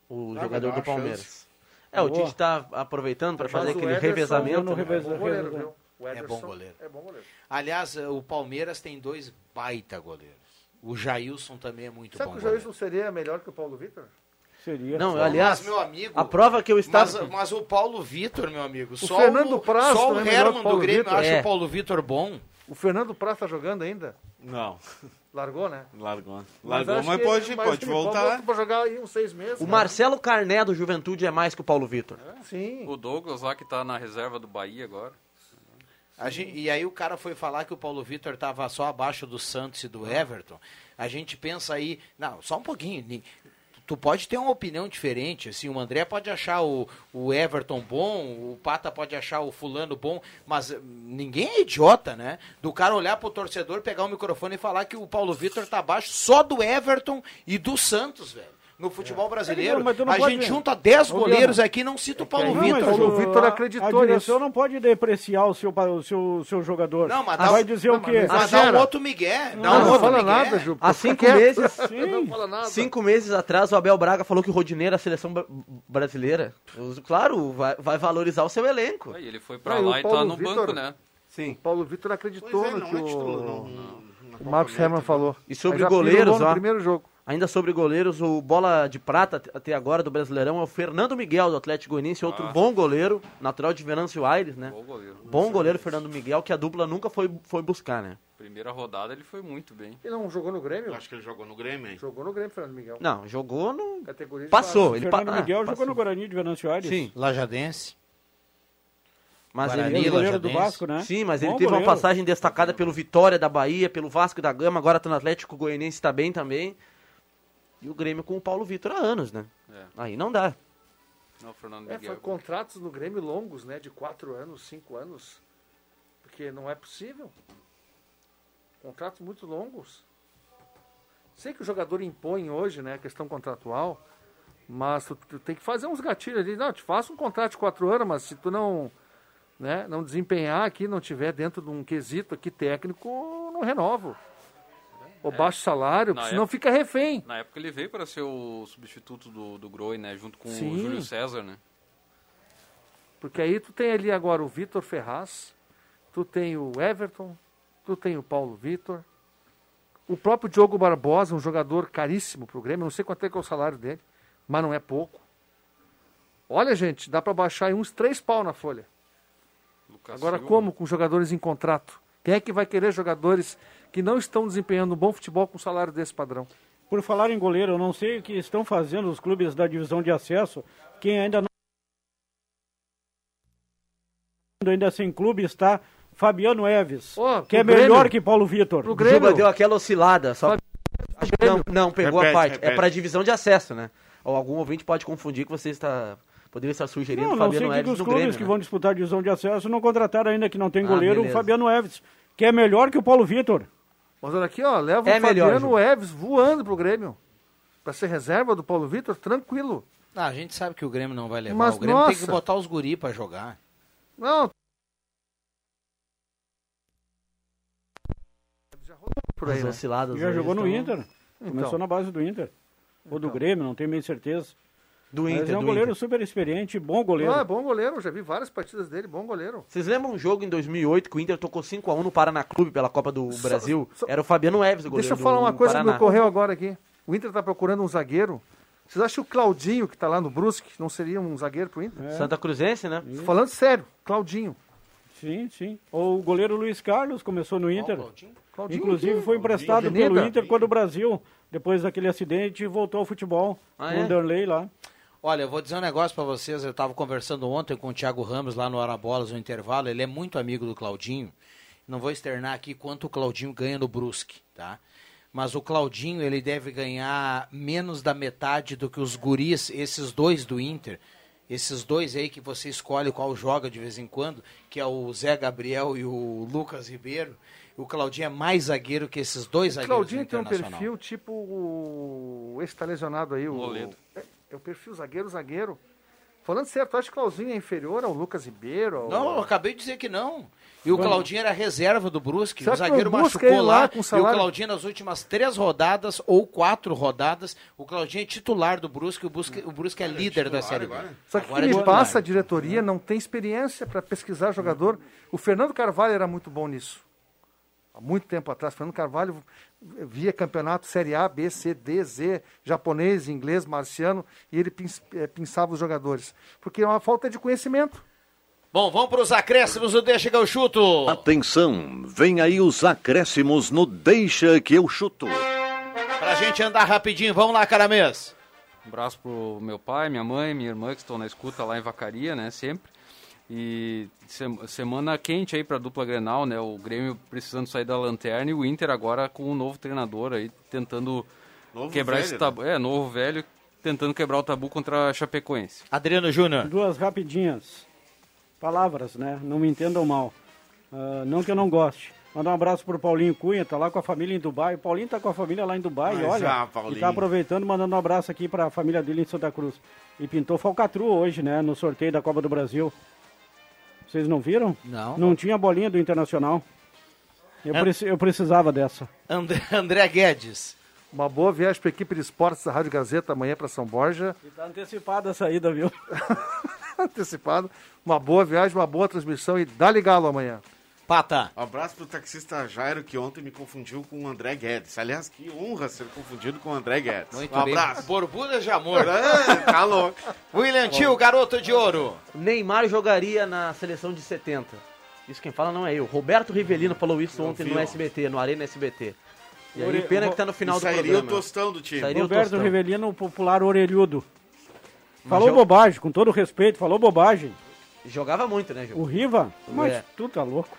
Speaker 6: O
Speaker 5: Ah,
Speaker 6: jogador do Palmeiras. É, o
Speaker 3: Boa.
Speaker 6: Tite tá aproveitando para fazer
Speaker 7: o
Speaker 6: aquele
Speaker 7: Ederson
Speaker 6: revezamento.
Speaker 3: no
Speaker 6: né?
Speaker 3: revez-
Speaker 7: É bom goleiro? O
Speaker 1: É bom goleiro.
Speaker 7: É bom goleiro.
Speaker 1: Aliás, o Palmeiras tem dois baita goleiros. O Jailson também é muito
Speaker 7: Será
Speaker 1: bom
Speaker 7: que o
Speaker 1: goleiro.
Speaker 7: Jailson seria melhor que o Paulo Vitor?
Speaker 3: Seria.
Speaker 6: Não,
Speaker 1: Mas,
Speaker 6: aliás,
Speaker 1: meu amigo,
Speaker 6: a prova que eu estava.
Speaker 1: Mas, mas o Paulo Vitor, meu amigo, só
Speaker 7: Fernando
Speaker 1: o, só o
Speaker 7: é que o
Speaker 1: Herman do Grêmio
Speaker 7: Vitor.
Speaker 1: acha
Speaker 6: É.
Speaker 1: o Paulo Vitor bom.
Speaker 7: O Fernando Praz tá jogando ainda?
Speaker 5: Não,
Speaker 7: Largou, né?
Speaker 5: largou. Largou, mas
Speaker 7: que-
Speaker 5: pode,
Speaker 7: mas
Speaker 5: pode
Speaker 7: ele
Speaker 5: voltar.
Speaker 7: Pra jogar aí uns seis meses.
Speaker 6: O
Speaker 7: né?
Speaker 6: Marcelo Carné do Juventude é mais que o Paulo Vitor.
Speaker 7: Sim.
Speaker 4: O Douglas lá que tá na reserva do Bahia agora.
Speaker 1: A gente- e aí o cara foi falar que o Paulo Vitor estava só abaixo do Santos e do Everton. A gente pensa aí, não, só um pouquinho. Tu pode ter uma opinião diferente, assim, o André pode achar o, o Everton bom, o Pata pode achar o fulano bom, mas ninguém é idiota, né? Do cara olhar pro torcedor, pegar o microfone e falar que o Paulo Vitor tá abaixo só do Everton e do Santos, velho. No futebol brasileiro,
Speaker 3: É, mas tu não
Speaker 1: a
Speaker 3: pode-
Speaker 1: gente junta 10
Speaker 3: Ô,
Speaker 1: goleiros aqui e não cita o Paulo
Speaker 3: Não,
Speaker 1: Vitor.
Speaker 3: mas
Speaker 7: Paulo
Speaker 3: o-
Speaker 7: Vitor acreditou
Speaker 3: A direção
Speaker 7: nisso.
Speaker 3: não pode depreciar o seu, o seu, seu jogador.
Speaker 1: Não, mas
Speaker 3: Ah,
Speaker 1: dá-
Speaker 3: vai dizer
Speaker 7: não,
Speaker 3: o quê?
Speaker 7: mas-
Speaker 1: Mas dá um outro Miguel. Dá
Speaker 7: Não,
Speaker 1: um
Speaker 7: não
Speaker 1: outro
Speaker 7: fala
Speaker 1: Miguel.
Speaker 7: nada, Ju.
Speaker 6: Há cinco meses,
Speaker 7: Não fala nada.
Speaker 6: cinco meses atrás, o Abel Braga falou que o Rodinei era a seleção bra- brasileira. Claro, vai, vai valorizar o seu elenco.
Speaker 4: Aí ele foi pra
Speaker 7: o
Speaker 4: lá e tá
Speaker 7: Paulo
Speaker 4: no
Speaker 7: Vitor?
Speaker 4: banco, né?
Speaker 6: Sim.
Speaker 7: O Paulo Vitor acreditou
Speaker 5: é,
Speaker 7: no
Speaker 5: não
Speaker 7: que
Speaker 5: é
Speaker 7: o,
Speaker 5: não,
Speaker 7: o Marcos. Herman falou.
Speaker 6: E sobre
Speaker 7: Mas
Speaker 6: goleiros,
Speaker 7: pirulou no
Speaker 6: ó.
Speaker 7: primeiro jogo.
Speaker 6: Ainda sobre goleiros, o bola de prata até agora do Brasileirão é o Fernando Miguel do Atlético Goianiense, outro
Speaker 4: Ah.
Speaker 6: bom goleiro, natural de Venâncio Aires, né?
Speaker 4: Bom goleiro.
Speaker 6: Bom goleiro Fernando Miguel, que a dupla nunca foi, foi buscar, né?
Speaker 4: Primeira rodada ele foi muito bem.
Speaker 7: Ele não jogou no Grêmio?
Speaker 5: Eu acho que ele jogou no Grêmio, hein?
Speaker 7: Jogou no Grêmio, Fernando Miguel.
Speaker 6: Não, jogou no.
Speaker 7: Categoria
Speaker 6: Passou, ele pa-
Speaker 3: Fernando
Speaker 6: ah,
Speaker 3: Miguel
Speaker 6: passou.
Speaker 3: jogou no Guarani de Venâncio Aires.
Speaker 6: Sim,
Speaker 1: Lajadense.
Speaker 6: mas
Speaker 1: Guarani,
Speaker 6: ele.
Speaker 3: Ele é goleiro do. Vasco, né?
Speaker 6: Sim, mas ele
Speaker 3: Bom
Speaker 6: teve uma
Speaker 3: goleiro.
Speaker 6: passagem destacada pelo Vitória da Bahia, pelo Vasco da Gama, agora tá no Atlético Goianiense tá bem também. E o Grêmio com o Paulo Vitor há anos, né?
Speaker 4: É.
Speaker 6: Aí não dá.
Speaker 4: Não, Fernando
Speaker 7: É,
Speaker 4: Miguel.
Speaker 7: foi contratos no Grêmio longos, né? De quatro anos, cinco anos. Porque não é possível. Contratos muito longos. Sei que o jogador impõe hoje, né? A questão contratual. Mas tu, tu tem que fazer uns gatilhos ali. Não, te faço um contrato de quatro anos, mas se tu não, né, não desempenhar aqui, não tiver dentro de um quesito aqui técnico, não renovo. Ou baixo salário, porque senão
Speaker 4: época-
Speaker 7: fica refém.
Speaker 4: Na época ele veio para ser o substituto do, do Groi, né? Junto com
Speaker 7: Sim.
Speaker 4: o Júlio César, né?
Speaker 7: Porque aí tu tem ali agora o Vitor Ferraz, tu tem o Everton, tu tem o Paulo Vitor, o próprio Diogo Barbosa, um jogador caríssimo pro Grêmio, não sei quanto é que é o salário dele, mas não é pouco. Olha, gente, dá para baixar aí uns três pau na folha.
Speaker 4: Lucas
Speaker 7: Agora,
Speaker 4: Silva.
Speaker 7: como com jogadores em contrato? Quem é que vai querer jogadores que não estão desempenhando um bom futebol com salário desse padrão?
Speaker 3: Por falar em goleiro, eu não sei o que estão fazendo os clubes da divisão de acesso. Quem ainda não. Ainda sem clube está Fabiano Eves,
Speaker 7: Ó,
Speaker 3: que é
Speaker 7: Grêmio.
Speaker 3: melhor que Paulo Vitor.
Speaker 6: O
Speaker 7: Grêmio.
Speaker 6: Juba deu aquela oscilada. Só... Acho que não, não, pegou
Speaker 5: Repete,
Speaker 6: a parte. É
Speaker 5: repete.
Speaker 6: pra divisão de acesso, né? Ou algum ouvinte pode confundir que você está. Poderia estar sugerindo
Speaker 3: Não,
Speaker 6: o
Speaker 3: não sei
Speaker 6: Fabiano
Speaker 3: o que, que
Speaker 6: Eves
Speaker 3: os clubes
Speaker 6: Grêmio.
Speaker 3: que
Speaker 6: né?
Speaker 3: vão disputar a divisão de acesso não contrataram ainda, que não tem
Speaker 6: Ah,
Speaker 3: goleiro, o
Speaker 6: beleza.
Speaker 3: Fabiano Eves, que é melhor que o Paulo Vitor.
Speaker 7: Mas olha aqui, ó, leva
Speaker 6: É
Speaker 7: o
Speaker 6: melhor,
Speaker 7: Fabiano. Eves voando pro Grêmio. Pra ser reserva do Paulo Vitor, tranquilo.
Speaker 1: Ah, a gente sabe que o Grêmio não vai levar.
Speaker 7: Mas,
Speaker 1: o Grêmio tem que
Speaker 7: nossa.
Speaker 1: botar os guri pra jogar.
Speaker 7: Não. Já rolou por aí,
Speaker 6: As
Speaker 7: né?
Speaker 3: Já jogou no
Speaker 6: estão-
Speaker 3: Inter. Começou
Speaker 7: Então.
Speaker 3: na base do Inter. Ou do
Speaker 7: Então.
Speaker 3: Grêmio, não tenho meio certeza.
Speaker 6: Do
Speaker 3: Mas
Speaker 6: Inter,
Speaker 3: é um goleiro
Speaker 6: Inter.
Speaker 3: super experiente, bom goleiro.
Speaker 7: Ah, é bom goleiro, já vi várias partidas dele, bom goleiro.
Speaker 6: Vocês lembram um jogo em 2008 que o Inter tocou 5x1 no Paraná Clube pela Copa do
Speaker 7: Só-
Speaker 6: Brasil?
Speaker 7: só-
Speaker 6: Era o Fabiano Eves, o goleiro
Speaker 7: Deixa eu falar
Speaker 6: do
Speaker 7: uma coisa que me ocorreu agora aqui. O Inter tá procurando um zagueiro. Vocês acham que o Claudinho, que tá lá no Brusque, não seria um zagueiro pro Inter?
Speaker 6: Santa Cruzense, né?
Speaker 7: Tô Falando sério, Claudinho.
Speaker 3: Sim, sim. Ou o goleiro Luiz Carlos começou no Inter.
Speaker 7: Claudinho
Speaker 3: Inclusive
Speaker 7: que-
Speaker 3: foi emprestado
Speaker 7: Avenida.
Speaker 3: pelo Inter quando o Brasil, depois daquele acidente, voltou ao futebol.
Speaker 6: Ah,
Speaker 3: com
Speaker 6: é?
Speaker 3: o Danley lá.
Speaker 1: Olha, eu vou dizer um negócio pra vocês. Eu tava conversando ontem com o Thiago Ramos lá no Hora Bolas no intervalo. Ele é muito amigo do Claudinho. Não vou externar aqui quanto o Claudinho ganha no Brusque, tá? Mas o Claudinho, ele deve ganhar menos da metade do que os guris, esses dois do Inter. Esses dois aí que você escolhe qual joga de vez em quando, que é o Zé Gabriel e o Lucas Ribeiro. O Claudinho é mais zagueiro que esses dois
Speaker 7: O
Speaker 1: zagueiros
Speaker 7: Claudinho
Speaker 1: do
Speaker 7: tem um perfil tipo o. Esse tá lesionado aí, o.
Speaker 4: Moledo.
Speaker 7: É, é o perfil zagueiro-zagueiro. Falando certo, eu acho que o Claudinho é inferior ao Lucas Ribeiro. Ao...
Speaker 1: Não, eu acabei de dizer que não. E o. Claudinho era reserva do Brusque.
Speaker 7: Será
Speaker 1: o zagueiro
Speaker 7: o
Speaker 1: machucou
Speaker 7: ele lá
Speaker 1: lá.
Speaker 7: com
Speaker 1: E o
Speaker 7: salário-
Speaker 1: Claudinho, nas últimas três rodadas ou quatro rodadas, o Claudinho é titular do Brusque. O Brusque, o Brusque é líder da Série B.
Speaker 7: Só que
Speaker 1: Agora é
Speaker 7: me passa, a diretoria não tem experiência para pesquisar jogador. O Fernando Carvalho era muito bom nisso. Há muito tempo atrás, Fernando Carvalho via campeonato Série A, B, C, D, Z, japonês, inglês, marciano, e ele pins- eh, pensava os jogadores. Porque é uma falta de conhecimento.
Speaker 1: Bom, vamos para os acréscimos do Deixa que eu chuto.
Speaker 11: Atenção, vem aí os acréscimos no Deixa que eu chuto.
Speaker 1: Pra gente andar rapidinho. Vamos lá, Caramês.
Speaker 4: Um abraço pro meu pai, minha mãe, minha irmã que estão na escuta lá em Vacaria, né, sempre. E sem- semana quente aí pra dupla Grenal, né? O Grêmio precisando sair da lanterna e o Inter agora com um novo treinador aí tentando
Speaker 5: Novo
Speaker 4: quebrar
Speaker 5: velho,
Speaker 4: esse
Speaker 5: né?
Speaker 4: tabu. É, novo velho tentando quebrar o tabu contra a Chapecoense.
Speaker 1: Adriano Júnior.
Speaker 3: Duas rapidinhas. Palavras, né? Não me entendam mal. Ah, não que eu não goste. Mandar um abraço pro Paulinho Cunha, tá lá com a família em Dubai. O Paulinho tá com a família lá em Dubai,
Speaker 5: Mas,
Speaker 3: olha.
Speaker 5: ah, Paulinho.
Speaker 3: e tá aproveitando, mandando um abraço aqui pra família dele em Santa Cruz. E pintou falcatrua hoje, né? No sorteio da Copa do Brasil. Vocês não viram?
Speaker 1: Não.
Speaker 3: Não tinha bolinha do Internacional. Eu,
Speaker 1: É.
Speaker 3: preci- eu precisava dessa.
Speaker 1: André, André Guedes.
Speaker 7: Uma boa viagem para a equipe de esportes da Rádio Gazeta amanhã para São Borja.
Speaker 3: E tá antecipada a saída, viu?
Speaker 7: Antecipado. Uma boa viagem, uma boa transmissão e dá-lhe galo amanhã.
Speaker 1: Pata.
Speaker 5: Um abraço pro taxista Jairo, que ontem me confundiu com o André Guedes. Aliás, que honra ser confundido com o André Guedes.
Speaker 1: Muito
Speaker 5: um
Speaker 1: bem.
Speaker 5: abraço.
Speaker 1: Borbulhas de amor.
Speaker 5: Ah, tá louco.
Speaker 1: William Tio, garoto de ouro.
Speaker 6: Neymar jogaria na seleção de 70. Isso quem fala não é eu. Roberto Rivelino falou isso
Speaker 5: Eu
Speaker 6: ontem no. SBT, no Arena SBT. E aí, pena que tá no final do
Speaker 5: sairia
Speaker 6: programa.
Speaker 5: o tostão do time.
Speaker 6: Sairia o
Speaker 3: Roberto
Speaker 6: tostão.
Speaker 3: Rivelino, o popular orelhudo. Falou
Speaker 6: jo-
Speaker 3: bobagem, com todo respeito, falou bobagem.
Speaker 6: Jogava muito, né, Gil?
Speaker 3: O Riva, mas
Speaker 6: É.
Speaker 3: tu tá louco.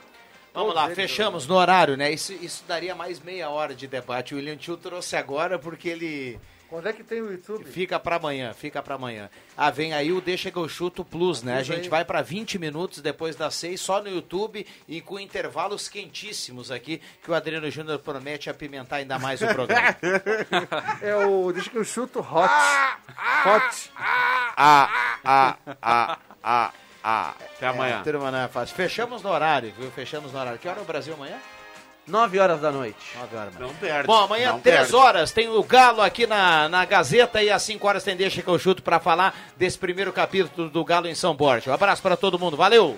Speaker 1: Vamos lá, fechamos no horário, né? Isso, isso daria mais meia hora de debate. O William Tio trouxe agora porque ele
Speaker 7: Quando é que tem o YouTube?
Speaker 1: fica pra amanhã, fica pra amanhã. Ah, vem aí o Deixa que eu chuto Plus, né? A gente vai pra 20 minutos depois das 6, só no YouTube e com intervalos quentíssimos aqui, que o Adriano Júnior promete apimentar ainda mais o programa.
Speaker 7: É o. Deixa que eu chuto hot. Hot.
Speaker 5: Ah, ah, ah, ah, ah. Até amanhã.
Speaker 1: É, turma, não é fácil. Fechamos no horário, viu? Fechamos no horário. Que hora é o Brasil amanhã?
Speaker 6: 9 horas da noite.
Speaker 1: 9 horas, mano.
Speaker 5: Não perde.
Speaker 1: Bom, amanhã,
Speaker 5: não
Speaker 1: 3
Speaker 5: perde.
Speaker 1: horas, tem o Galo aqui na, na Gazeta e às 5 horas tem Deixa que eu chuto pra falar desse primeiro capítulo do Galo em São Borja. Um abraço pra todo mundo, valeu!